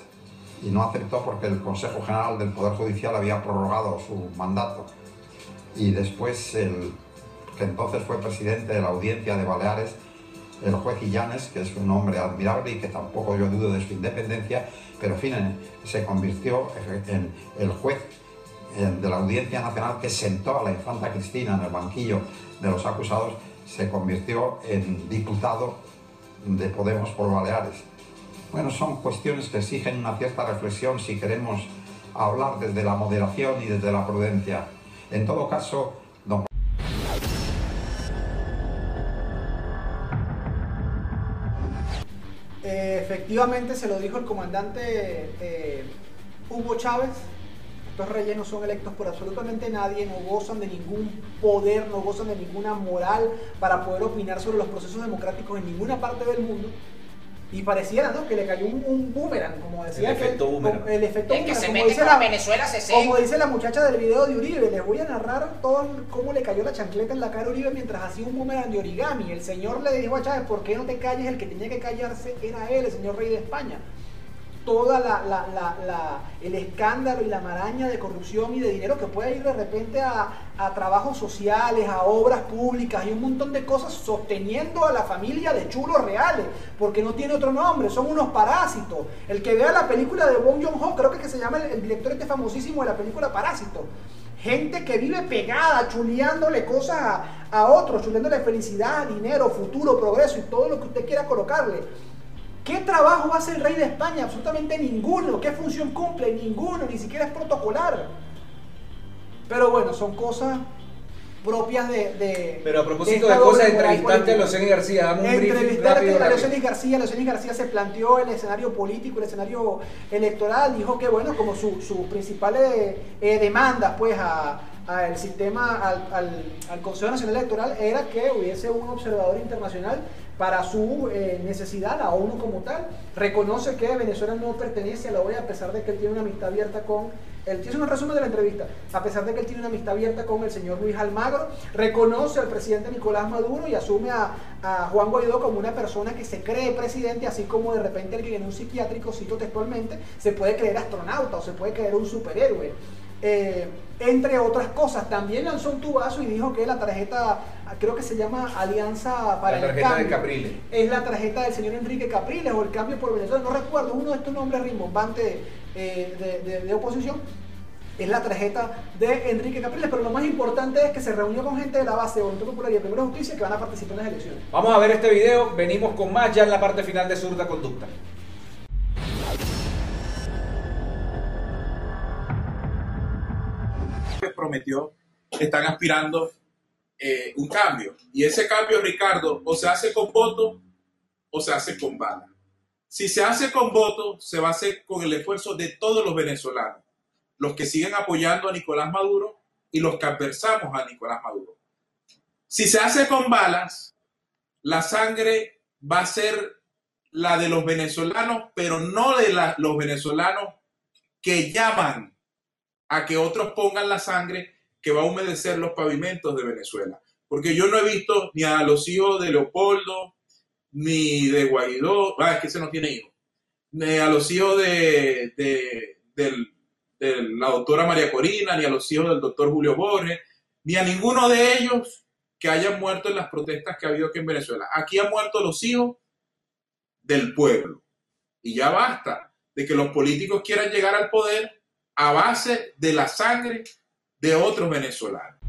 y no aceptó porque el Consejo General del Poder Judicial había prorrogado su mandato. Y después, el que entonces fue presidente de la audiencia de Baleares, el juez Illanes, que es un hombre admirable y que tampoco yo dudo de su independencia, pero en fin, en- se convirtió en el juez de la Audiencia Nacional que sentó a la infanta Cristina en el banquillo de los acusados, se convirtió en diputado de Podemos por Baleares. Bueno, son cuestiones que exigen una cierta reflexión si queremos hablar desde la moderación y desde la prudencia. En todo caso, don Eh, efectivamente se lo dijo el comandante eh, Hugo Chávez. Estos rellenos son electos por absolutamente nadie, no gozan de ningún poder, no gozan de ninguna moral para poder opinar sobre los procesos democráticos en ninguna parte del mundo. Y pareciera ¿no? que le cayó un, un boomerang, como decía El que- efecto boomerang. El efecto El que boomerang, se como mete dice con la- Venezuela se Como seca. dice la muchacha del video de Uribe, les voy a narrar todo el- cómo le cayó la chancleta en la cara a Uribe mientras hacía un boomerang de origami. El señor le dijo a Chávez, ¿por qué no te calles? El que tenía que callarse era él, el señor rey de España. Toda la, el escándalo y la maraña de corrupción y de dinero que puede ir de repente a, trabajos sociales, a obras públicas y un montón de cosas sosteniendo a la familia de chulos reales, porque no tiene otro nombre, son unos parásitos. El que vea la película de Bong Joon-ho, creo que, que se llama el, director este famosísimo de la película Parásito. Gente que vive pegada, chuleándole cosas a otros, chuleándole felicidad, dinero, futuro, progreso y todo lo que usted quiera colocarle. ¿Qué trabajo hace el rey de España? Absolutamente ninguno. ¿Qué función cumple? Ninguno, ni siquiera es protocolar. Pero bueno, son cosas propias de... de Pero a propósito de cosas, entrevistaste a política. Leoceni García, dame un rápido, a rápido. Leoceni García, Leoceni García se planteó el escenario político, el escenario electoral, dijo que bueno, como sus su principales eh, demandas pues a- al sistema, al, Consejo Nacional Electoral era que hubiese un observador internacional para su eh, necesidad, la ONU como tal, reconoce que Venezuela no pertenece a la OEA a pesar de que él tiene una amistad abierta con, él tiene un resumen de la entrevista, a pesar de que él tiene una amistad abierta con el señor Luis Almagro, reconoce al presidente Nicolás Maduro y asume a, a Juan Guaidó como una persona que se cree presidente, así como de repente que en un psiquiátrico, cito textualmente, se puede creer astronauta o se puede creer un superhéroe. Eh, entre otras cosas, también lanzó un tubazo y dijo que la tarjeta, creo que se llama Alianza para La el tarjeta de Cambio, Capriles. es la tarjeta del señor Enrique Capriles o el Cambio por Venezuela, no recuerdo, uno de estos nombres rimbombantes eh, de, de- de oposición. Es la tarjeta de Enrique Capriles, pero lo más importante es que se reunió con gente de la base de Voluntad Popular y de Primera Justicia que van a participar en las elecciones. Vamos a ver este video, venimos con más ya en la parte final de Zurda Conducta. Prometió, están aspirando eh, un cambio. Y ese cambio, Ricardo, o se hace con voto o se hace con bala. Si se hace con voto, se va a hacer con el esfuerzo de todos los venezolanos, los que siguen apoyando a Nicolás Maduro y los que adversamos a Nicolás Maduro. Si se hace con balas, la sangre va a ser la de los venezolanos, pero no de los venezolanos que llaman a que otros pongan la sangre que va a humedecer los pavimentos de Venezuela. Porque yo no he visto ni a los hijos de Leopoldo, ni de Guaidó, ah, es que ese no tiene hijos, ni a los hijos de, de- de la doctora María Corina, ni a los hijos del doctor Julio Borges, ni a ninguno de ellos que hayan muerto en las protestas que ha habido aquí en Venezuela. Aquí han muerto los hijos del pueblo. Y ya basta de que los políticos quieran llegar al poder a base de la sangre de otros venezolanos.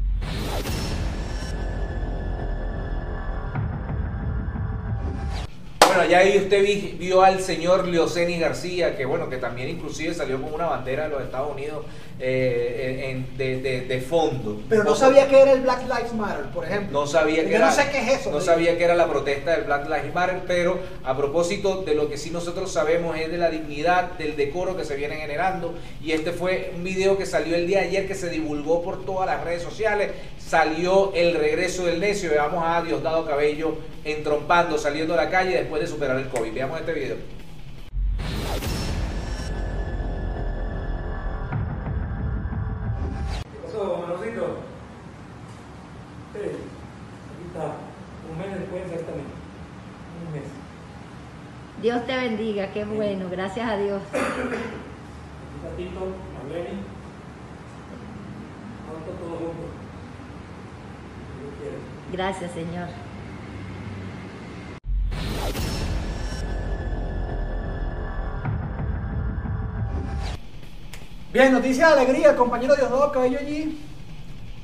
Bueno, ya ahí usted vi- vio al señor Leoceni García, que bueno, que también inclusive salió con una bandera de los Estados Unidos eh, en- de, de- de fondo. Pero no sabía que era el Black Lives Matter, por ejemplo. No sabía que Yo era, no sé qué es eso. No sabía que era la protesta del Black Lives Matter, pero a propósito de lo que sí nosotros sabemos es de la dignidad, del decoro que se viene generando. Y este fue un video que salió el día de ayer, que se divulgó por todas las redes sociales. Salió el regreso del necio. Veamos a Diosdado Cabello entrompando, saliendo a la calle después de superar el COVID. Veamos este video. ¿Qué pasó, Manorcito? Sí, aquí está. Un mes después exactamente. Un mes. Dios te bendiga, qué bueno, gracias a Dios. Un ratito, Marlene. Pronto todos juntos. Gracias, Señor. Bien, noticia de alegría, compañero Diosdado Cabello allí,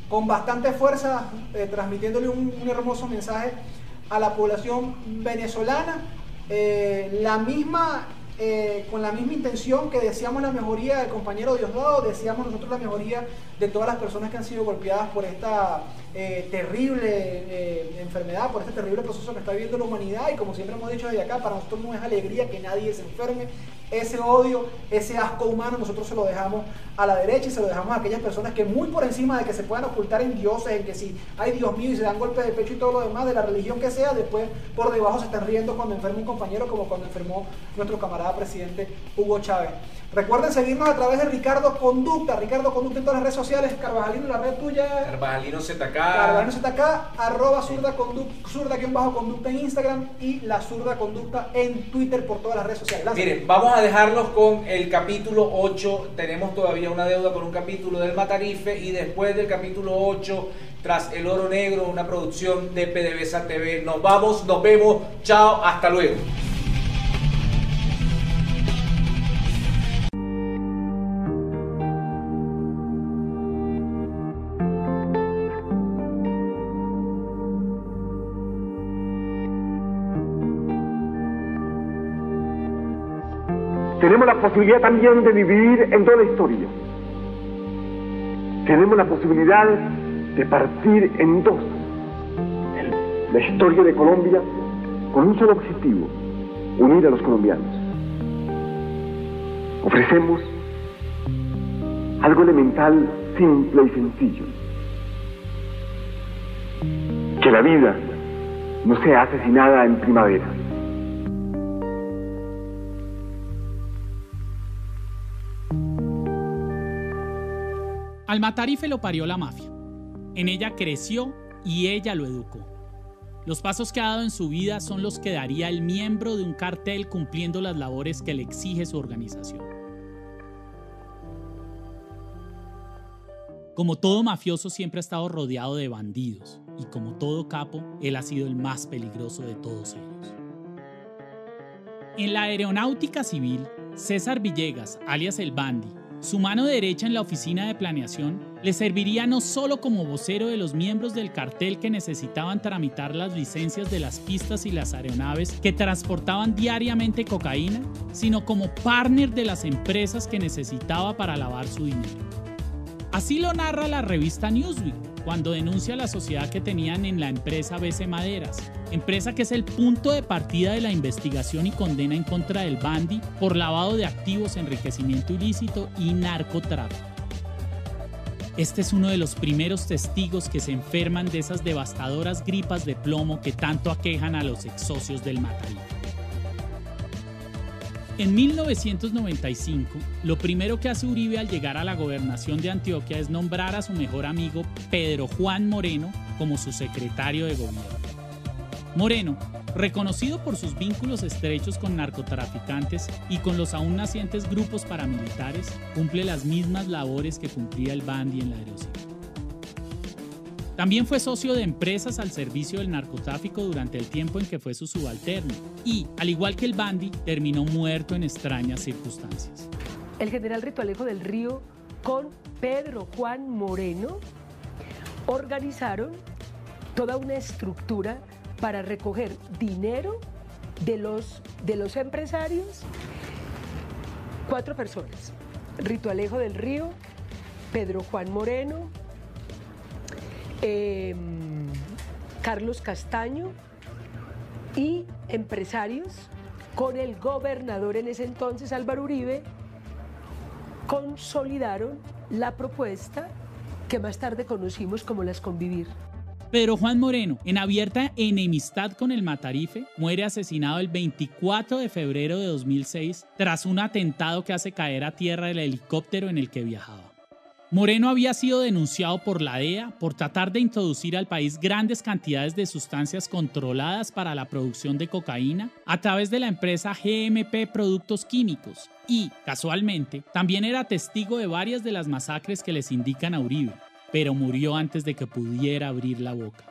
con bastante fuerza, eh, transmitiéndole un, un hermoso mensaje a la población venezolana. Eh, la misma, eh, con la misma intención que deseamos la mejoría del compañero Diosdado, deseamos nosotros la mejoría de todas las personas que han sido golpeadas por esta eh, terrible eh, enfermedad, por este terrible proceso que está viviendo la humanidad. Y como siempre hemos dicho desde acá, para nosotros no es alegría que nadie se enferme. Ese odio, ese asco humano, nosotros se lo dejamos a la derecha y se lo dejamos a aquellas personas que muy por encima de que se puedan ocultar en dioses, en que si hay Dios mío y se dan golpes de pecho y todo lo demás, de la religión que sea, después por debajo se están riendo cuando enferma un compañero como cuando enfermó nuestro camarada presidente Hugo Chávez. Recuerden seguirnos a través de Ricardo Conducta, Ricardo Conducta en todas las redes sociales, Carvajalino, la red tuya. Carvajalino ZK. Carvalho ZK, arroba zurda, conduc- zurda bajo conducta en Instagram y la zurda conducta en Twitter por todas las redes sociales. Miren, vamos a dejarlos con el capítulo 8. Tenemos todavía una deuda con un capítulo del Matarife y después del capítulo 8, tras El Oro Negro, una producción de PDVSA TV. Nos vamos, nos vemos. Chao, hasta luego. Tenemos la posibilidad también de dividir en toda la historia. Tenemos la posibilidad de partir en dos. La historia de Colombia con un solo objetivo, unir a los colombianos. Ofrecemos algo elemental, simple y sencillo. Que la vida no sea asesinada en primavera. Al Matarife lo parió la mafia. En ella creció y ella lo educó. Los pasos que ha dado en su vida son los que daría el miembro de un cartel cumpliendo las labores que le exige su organización. Como todo mafioso siempre ha estado rodeado de bandidos y como todo capo, él ha sido el más peligroso de todos ellos. En la aeronáutica civil, César Villegas, alias el Bandi, su mano derecha en la oficina de planeación, le serviría no solo como vocero de los miembros del cartel que necesitaban tramitar las licencias de las pistas y las aeronaves que transportaban diariamente cocaína, sino como partner de las empresas que necesitaba para lavar su dinero. Así lo narra la revista Newsweek cuando denuncia la sociedad que tenían en la empresa BC Maderas, empresa que es el punto de partida de la investigación y condena en contra del Bandi por lavado de activos, enriquecimiento ilícito y narcotráfico. Este es uno de los primeros testigos que se enferman de esas devastadoras gripas de plomo que tanto aquejan a los ex socios del Matarife. En 1995, lo primero que hace Uribe al llegar a la gobernación de Antioquia es nombrar a su mejor amigo Pedro Juan Moreno como su secretario de gobierno. Moreno, reconocido por sus vínculos estrechos con narcotraficantes y con los aún nacientes grupos paramilitares, cumple las mismas labores que cumplía el Bandi en la Aerocivil. También fue socio de empresas al servicio del narcotráfico durante el tiempo en que fue su subalterno y, al igual que el Bandi, terminó muerto en extrañas circunstancias. el general Ritualejo del Río con Pedro Juan Moreno organizaron toda una estructura para recoger dinero de los, de los empresarios. Cuatro personas. Ritualejo del Río, Pedro Juan Moreno, em, Carlos Castaño y empresarios con el gobernador en ese entonces, Álvaro Uribe, consolidaron la propuesta que más tarde conocimos como las convivir. Pedro Juan Moreno, en abierta enemistad con el Matarife, muere asesinado el 24 de febrero de 2006 tras un atentado que hace caer a tierra el helicóptero en el que viajaba. Moreno había sido denunciado por la DEA por tratar de introducir al país grandes cantidades de sustancias controladas para la producción de cocaína a través de la empresa GMP Productos Químicos y, casualmente, también era testigo de varias de las masacres que les indican a Uribe, pero murió antes de que pudiera abrir la boca.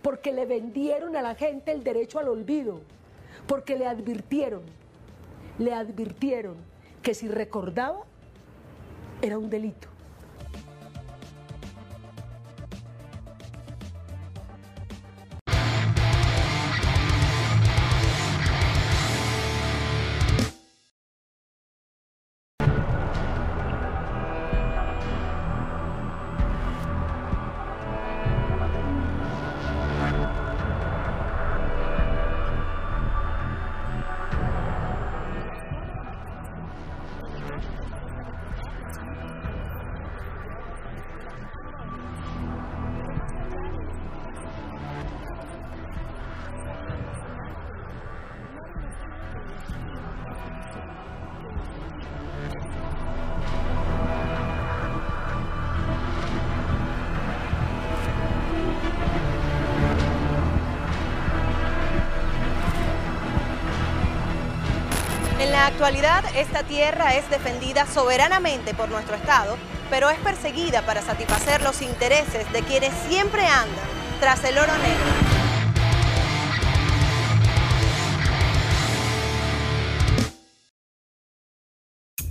Porque le vendieron a la gente el derecho al olvido, porque le advirtieron, le advirtieron que si recordaba era un delito. Actualidad, esta tierra es defendida soberanamente por nuestro Estado, pero es perseguida para satisfacer los intereses de quienes siempre andan tras el oro negro.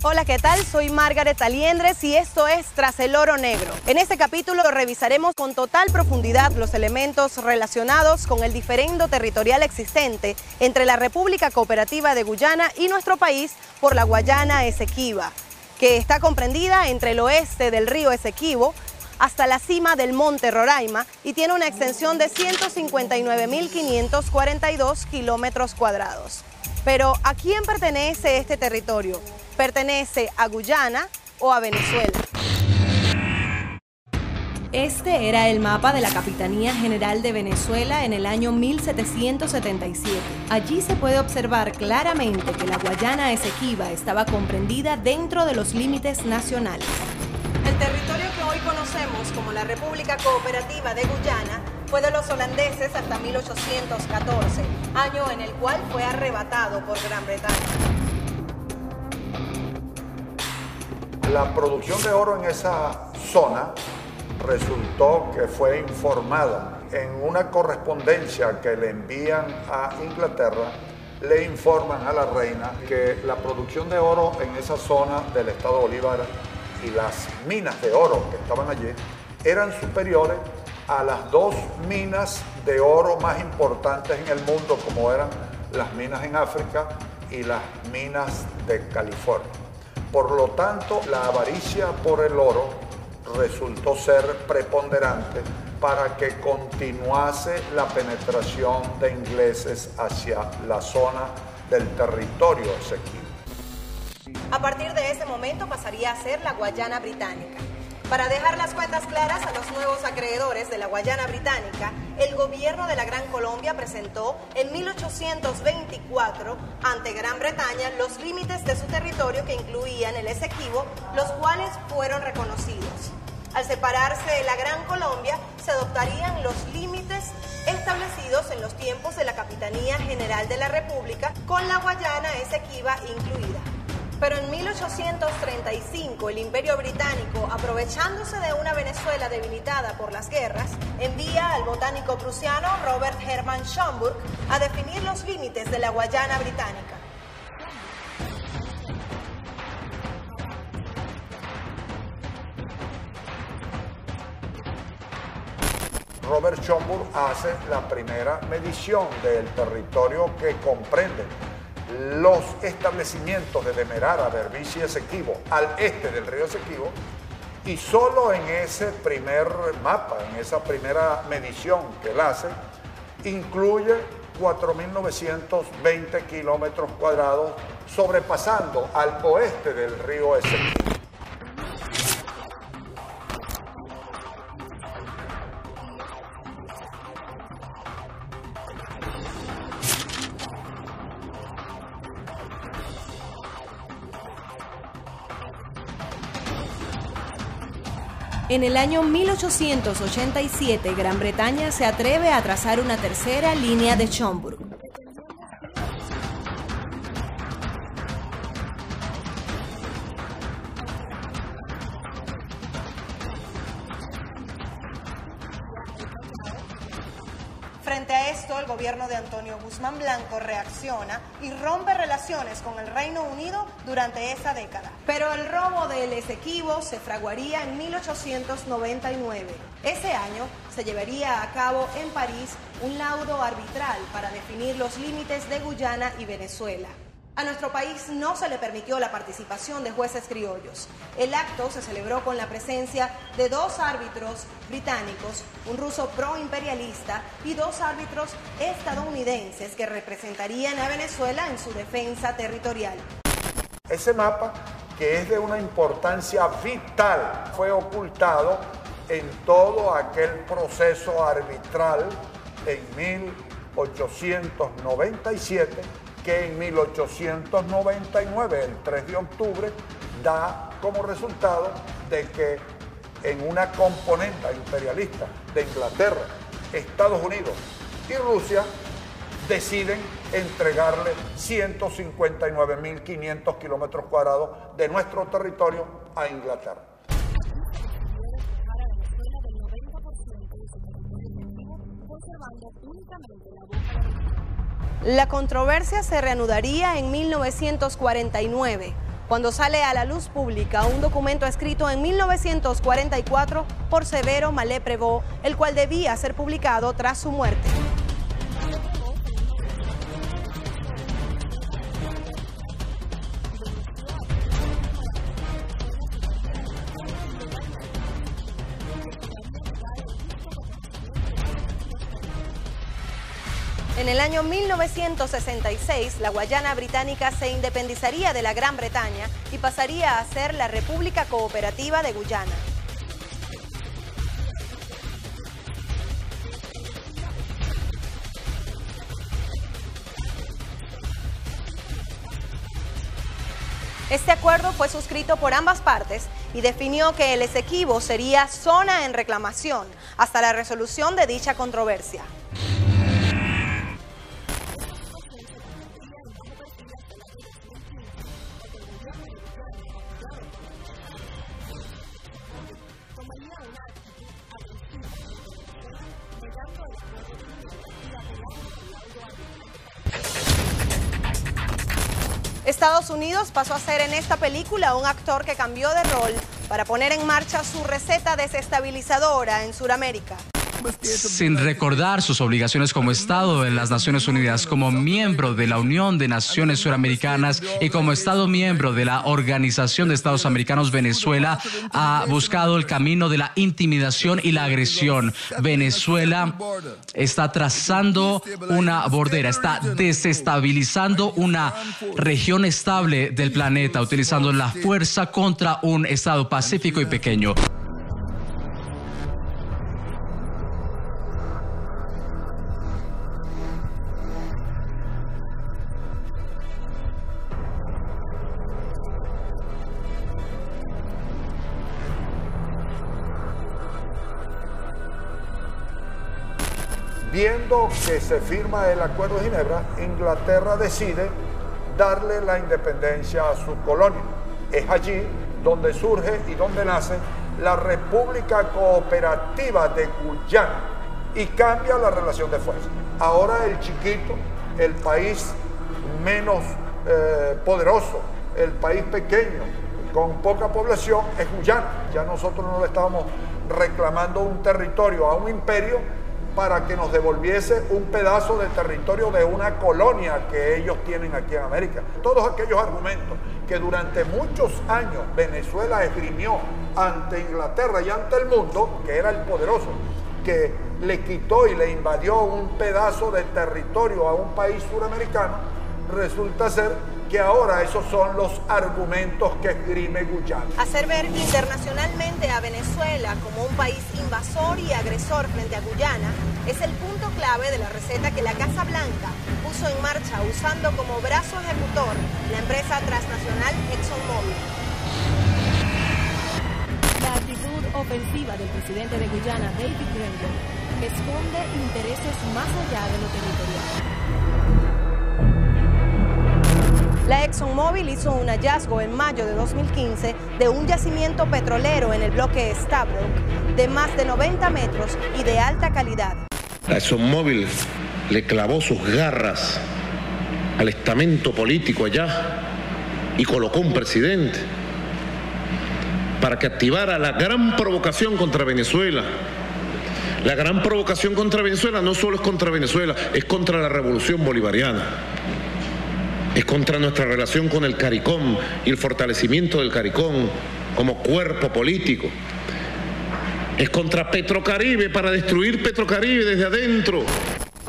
Hola, ¿qué tal? Soy Margaret Aliendres y esto es Tras el Oro Negro. En este capítulo revisaremos con total profundidad los elementos relacionados con el diferendo territorial existente entre la República Cooperativa de Guyana y nuestro país por la Guayana Esequiba, que está comprendida entre el oeste del río Esequibo hasta la cima del monte Roraima y tiene una extensión de 159.542 kilómetros cuadrados. Pero ¿a quién pertenece este territorio? ¿Pertenece a Guyana o a Venezuela? Este era el mapa de la Capitanía General de Venezuela en el año 1777. Allí se puede observar claramente que la Guayana Esequiba estaba comprendida dentro de los límites nacionales. El territorio que hoy conocemos como la República Cooperativa de Guyana fue de los holandeses hasta 1814, año en el cual fue arrebatado por Gran Bretaña. La producción de oro en esa zona resultó que fue informada en una correspondencia que le envían a Inglaterra, le informan a la reina que la producción de oro en esa zona del estado Bolívar y las minas de oro que estaban allí eran superiores a las dos minas de oro más importantes en el mundo, como eran las minas en África y las minas de California. Por lo tanto, la avaricia por el oro resultó ser preponderante para que continuase la penetración de ingleses hacia la zona del territorio esequibo. A partir de ese momento pasaría a ser la Guayana Británica. Para dejar las cuentas claras a los nuevos acreedores de la Guayana Británica, el gobierno de la Gran Colombia presentó en 1824 ante Gran Bretaña los límites de su territorio que incluían el Esequibo, los cuales fueron reconocidos. Al separarse de la Gran Colombia, se adoptarían los límites establecidos en los tiempos de la Capitanía General de la República, con la Guayana Esequiba incluida. Pero en 1835 el Imperio Británico, aprovechándose de una Venezuela debilitada por las guerras, envía al botánico prusiano Robert Hermann Schomburg a definir los límites de la Guayana Británica. Robert Schomburg hace la primera medición del territorio que comprende los establecimientos de Demerara, Berbici y Esequibo al este del río Esequibo y solo en ese primer mapa, en esa primera medición que él hace, incluye 4.920 kilómetros cuadrados sobrepasando al oeste del río Esequibo. En el año 1887, Gran Bretaña se atreve a trazar una tercera línea de Schomburg. Frente a esto, el gobierno de Antonio Guzmán Blanco reacciona y rompe relaciones con el Reino Unido durante esa década. Pero el robo del Esequibo se fraguaría en 1899. Ese año se llevaría a cabo en París un laudo arbitral para definir los límites de Guyana y Venezuela. A nuestro país no se le permitió la participación de jueces criollos. El acto se celebró con la presencia de dos árbitros británicos, un ruso pro-imperialista y dos árbitros estadounidenses que representarían a Venezuela en su defensa territorial. Ese mapa, que es de una importancia vital, fue ocultado en todo aquel proceso arbitral en 1897 que en 1899, el 3 de octubre, da como resultado de que en una componente imperialista de Inglaterra, Estados Unidos y Rusia deciden entregarle 159.500 kilómetros cuadrados de nuestro territorio a Inglaterra. La controversia se reanudaría en 1949, cuando sale a la luz pública un documento escrito en 1944 por Severo Malé Prevot, el cual debía ser publicado tras su muerte. En el año 1966, la Guayana Británica se independizaría de la Gran Bretaña y pasaría a ser la República Cooperativa de Guyana. Este acuerdo fue suscrito por ambas partes y definió que el Esequibo sería zona en reclamación hasta la resolución de dicha controversia. Estados Unidos pasó a ser en esta película un actor que cambió de rol para poner en marcha su receta desestabilizadora en Sudamérica. Sin recordar sus obligaciones como Estado de las Naciones Unidas, como miembro de la Unión de Naciones Suramericanas y como Estado miembro de la Organización de Estados Americanos, Venezuela ha buscado el camino de la intimidación y la agresión. Venezuela está trazando una bordera, está desestabilizando una región estable del planeta, utilizando la fuerza contra un Estado pacífico y pequeño. Que se firma el Acuerdo de Ginebra, Inglaterra decide darle la independencia a su colonia. Es allí donde surge y donde nace la República Cooperativa de Guyana y cambia la relación de fuerza. Ahora el chiquito, el país menos eh, poderoso, el país pequeño, con poca población, es Guyana. Ya nosotros no le estábamos reclamando un territorio a un imperio para que nos devolviese un pedazo de territorio de una colonia que ellos tienen aquí en América. Todos aquellos argumentos que durante muchos años Venezuela esgrimió ante Inglaterra y ante el mundo, que era el poderoso, que le quitó y le invadió un pedazo de territorio a un país suramericano, resulta ser que ahora esos son los argumentos que esgrime Guyana. Hacer ver internacionalmente a Venezuela como un país invasor y agresor frente a Guyana es el punto clave de la receta que la Casa Blanca puso en marcha usando como brazo ejecutor la empresa transnacional ExxonMobil. La actitud ofensiva del presidente de Guyana, David Grenville, esconde intereses más allá de lo territorial. La ExxonMobil hizo un hallazgo en mayo de 2015 de un yacimiento petrolero en el bloque Stabroek de más de 90 metros y de alta calidad. La ExxonMobil le clavó sus garras al estamento político allá y colocó un presidente para que activara la gran provocación contra Venezuela. La gran provocación contra Venezuela no solo es contra Venezuela, es contra la revolución bolivariana. Es contra nuestra relación con el CARICOM y el fortalecimiento del CARICOM como cuerpo político. Es contra Petrocaribe para destruir Petrocaribe desde adentro.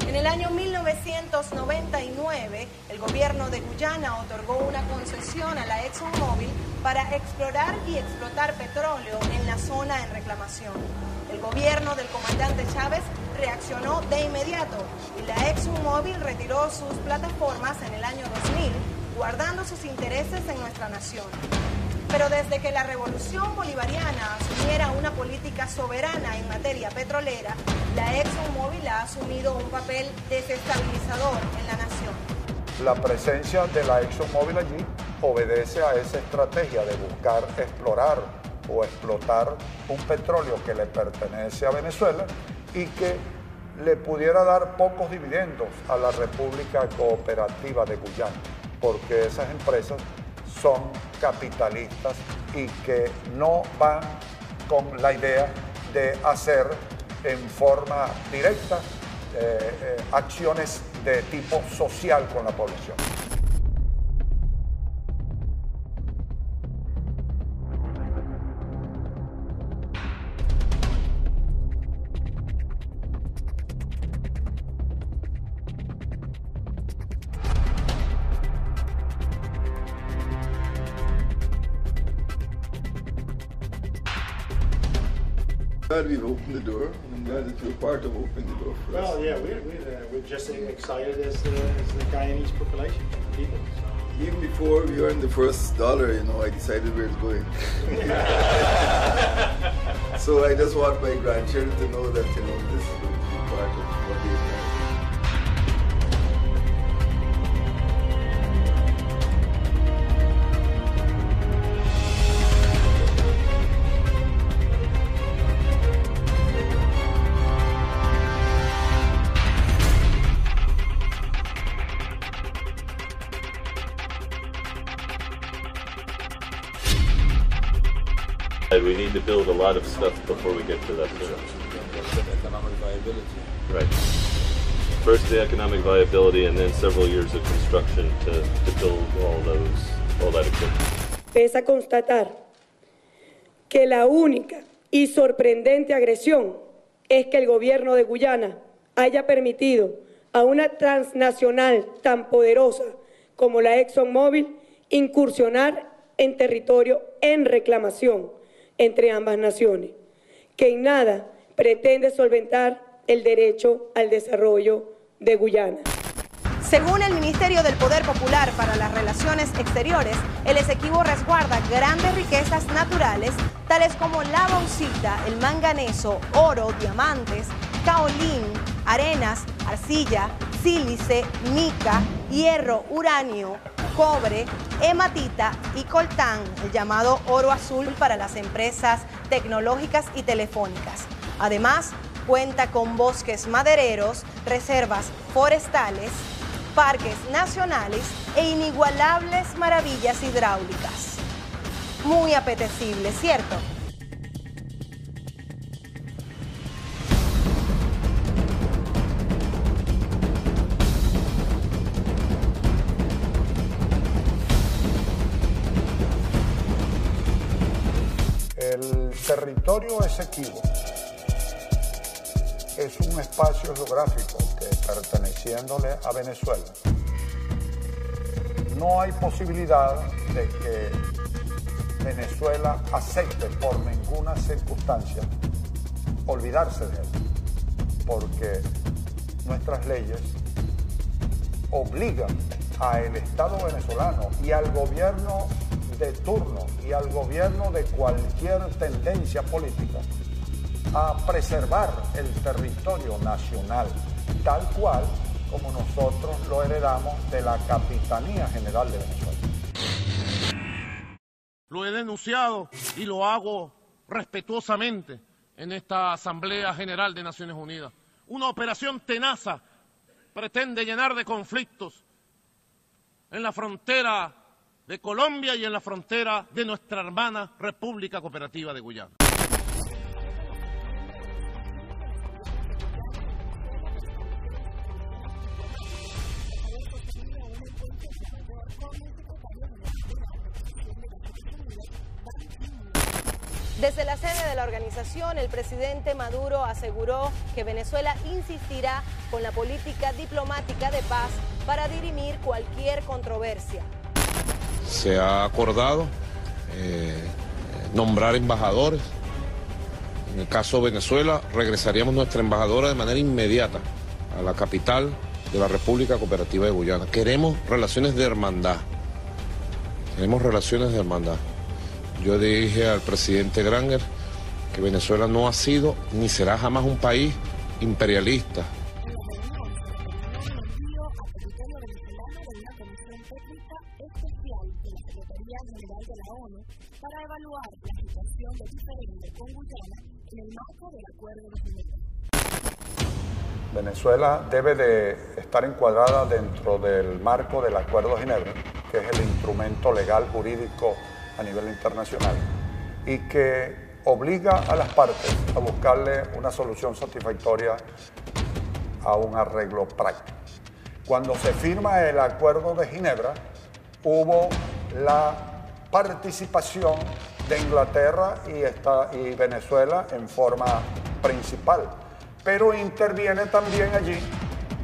En el año 1999, el gobierno de Guyana otorgó una concesión a la ExxonMobil para explorar y explotar petróleo en la zona en reclamación. El gobierno del comandante Chávez reaccionó de inmediato y la ExxonMobil retiró sus plataformas en el año 2000, guardando sus intereses en nuestra nación. Pero desde que la revolución bolivariana asumiera una política soberana en materia petrolera, la ExxonMobil ha asumido un papel desestabilizador en la nación. La presencia de la ExxonMobil allí obedece a esa estrategia de buscar explorar o explotar un petróleo que le pertenece a Venezuela y que le pudiera dar pocos dividendos a la República Cooperativa de Guyana, porque esas empresas son capitalistas y que no van con la idea de hacer en forma directa eh, eh, acciones de tipo social con la población. glad we've opened the door, and I'm glad that you're part of opening the door for us. Well, yeah, we're, we're, just excited as the, as the Guyanese population, people. So. Even before we earned the first dollar, you know, I decided where it's going. so I just want my grandchildren to know that, you know, this stuff before we get to that point. Economic viability. Right. First the economic viability and then several years of construction to, to build all those all that equipment. Pesa constatar que la única y sorprendente agresión es que el gobierno de Guyana haya permitido a una transnacional tan poderosa como la ExxonMobil incursionar en territorio en reclamación entre ambas naciones, que en nada pretende solventar el derecho al desarrollo de Guyana. Según el Ministerio del Poder Popular para las Relaciones Exteriores, el Esequibo resguarda grandes riquezas naturales, tales como la bauxita, el manganeso, oro, diamantes, caolín, arenas, arcilla, sílice, mica, hierro, uranio, cobre, hematita y coltán, el llamado oro azul para las empresas tecnológicas y telefónicas. Además, cuenta con bosques madereros, reservas forestales, parques nacionales e inigualables maravillas hidráulicas. Muy apetecible, ¿cierto? Territorio Esequibo es un espacio geográfico que perteneciéndole a Venezuela. No hay posibilidad de que Venezuela acepte por ninguna circunstancia olvidarse de él, porque nuestras leyes obligan al Estado venezolano y al gobierno de turno y al gobierno de cualquier tendencia política a preservar el territorio nacional, tal cual como nosotros lo heredamos de la Capitanía General de Venezuela. Lo he denunciado y lo hago respetuosamente en esta Asamblea General de Naciones Unidas. Una operación tenaza pretende llenar de conflictos en la frontera de Colombia y en la frontera de nuestra hermana República Cooperativa de Guyana. Desde la sede de la organización, el presidente Maduro aseguró que Venezuela insistirá con la política diplomática de paz para dirimir cualquier controversia. Se ha acordado eh, nombrar embajadores. En el caso de Venezuela, regresaríamos nuestra embajadora de manera inmediata a la capital de la República Cooperativa de Guyana. Queremos relaciones de hermandad. Queremos relaciones de hermandad. Yo dije al presidente Granger que Venezuela no ha sido ni será jamás un país imperialista. Venezuela debe de estar encuadrada dentro del marco del Acuerdo de Ginebra, que es el instrumento legal jurídico a nivel internacional y que obliga a las partes a buscarle una solución satisfactoria a un arreglo práctico. Cuando se firma el Acuerdo de Ginebra, hubo la participación de Inglaterra y, esta, y Venezuela en forma principal, pero interviene también allí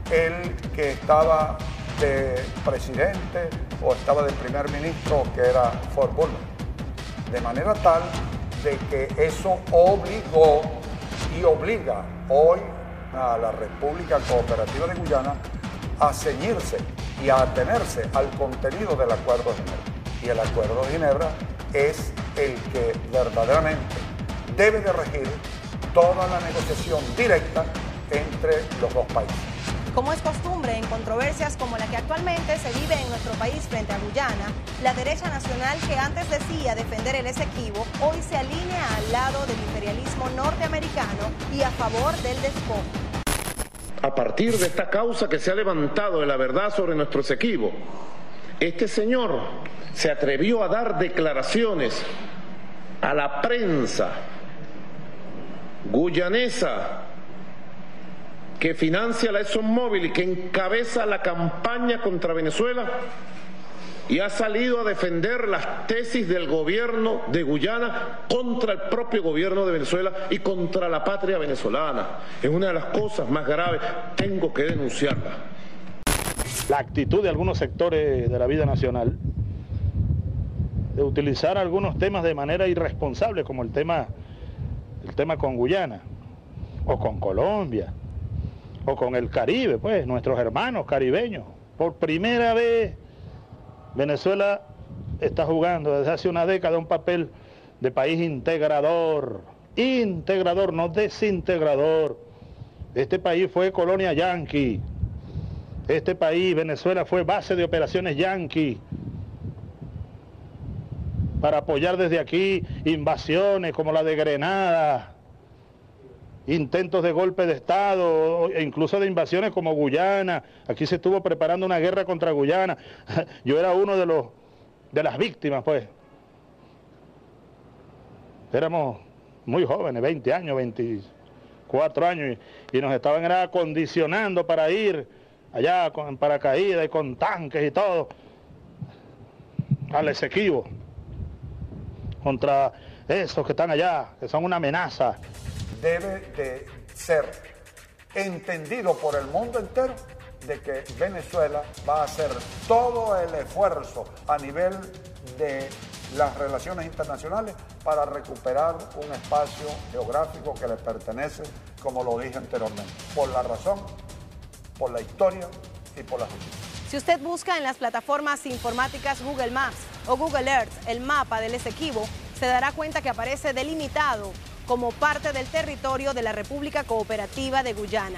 el que estaba de presidente o estaba de primer ministro, que era Fort Bulman. De manera tal de que eso obligó y obliga hoy a la República Cooperativa de Guyana a ceñirse y a atenerse al contenido del Acuerdo de Ginebra. Y el Acuerdo de Ginebra es el que verdaderamente debe de regir toda la negociación directa entre los dos países. Como es costumbre en controversias como la que actualmente se vive en nuestro país frente a Guyana, la derecha nacional que antes decía defender el Esequibo, hoy se alinea al lado del imperialismo norteamericano y a favor del despojo. A partir de esta causa que se ha levantado de la verdad sobre nuestro Esequibo, este señor se atrevió a dar declaraciones a la prensa guyanesa que financia la ExxonMobil y que encabeza la campaña contra Venezuela y ha salido a defender las tesis del gobierno de Guyana contra el propio gobierno de Venezuela y contra la patria venezolana. Es una de las cosas más graves, tengo que denunciarla. La actitud de algunos sectores de la vida nacional de utilizar algunos temas de manera irresponsable, como el tema, tema con Guyana o con Colombia o con el Caribe, pues, nuestros hermanos caribeños. Por primera vez, Venezuela está jugando desde hace una década un papel de país integrador, integrador, no desintegrador. Este país fue colonia yanqui. Este país, Venezuela, fue base de operaciones yanqui para apoyar desde aquí invasiones como la de Grenada, intentos de golpe de Estado e incluso de invasiones como Guyana. Aquí se estuvo preparando una guerra contra Guyana. Yo era uno de los de las víctimas, pues. Éramos muy jóvenes, 20 años, 24 años, y, nos estaban era, acondicionando para ir allá con paracaídas y con tanques y todo al Esequibo contra esos que están allá, que son una amenaza debe de ser entendido por el mundo entero de que Venezuela va a hacer todo el esfuerzo a nivel de las relaciones internacionales para recuperar un espacio geográfico que le pertenece, como lo dije anteriormente, por la razón, por la historia y por la justicia. Si usted busca en las plataformas informáticas Google Maps, o Google Earth, el mapa del Esequibo, se dará cuenta que aparece delimitado como parte del territorio de la República Cooperativa de Guyana.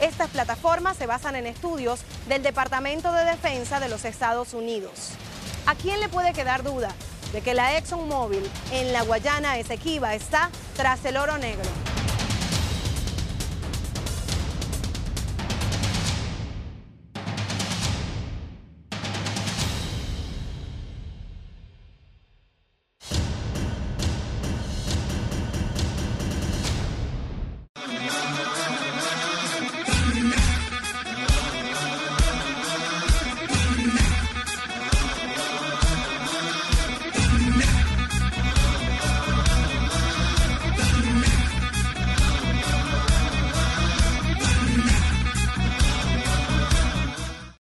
Estas plataformas se basan en estudios del Departamento de Defensa de los Estados Unidos. ¿A quién le puede quedar duda de que la ExxonMobil en la Guayana Esequiba está tras el oro negro?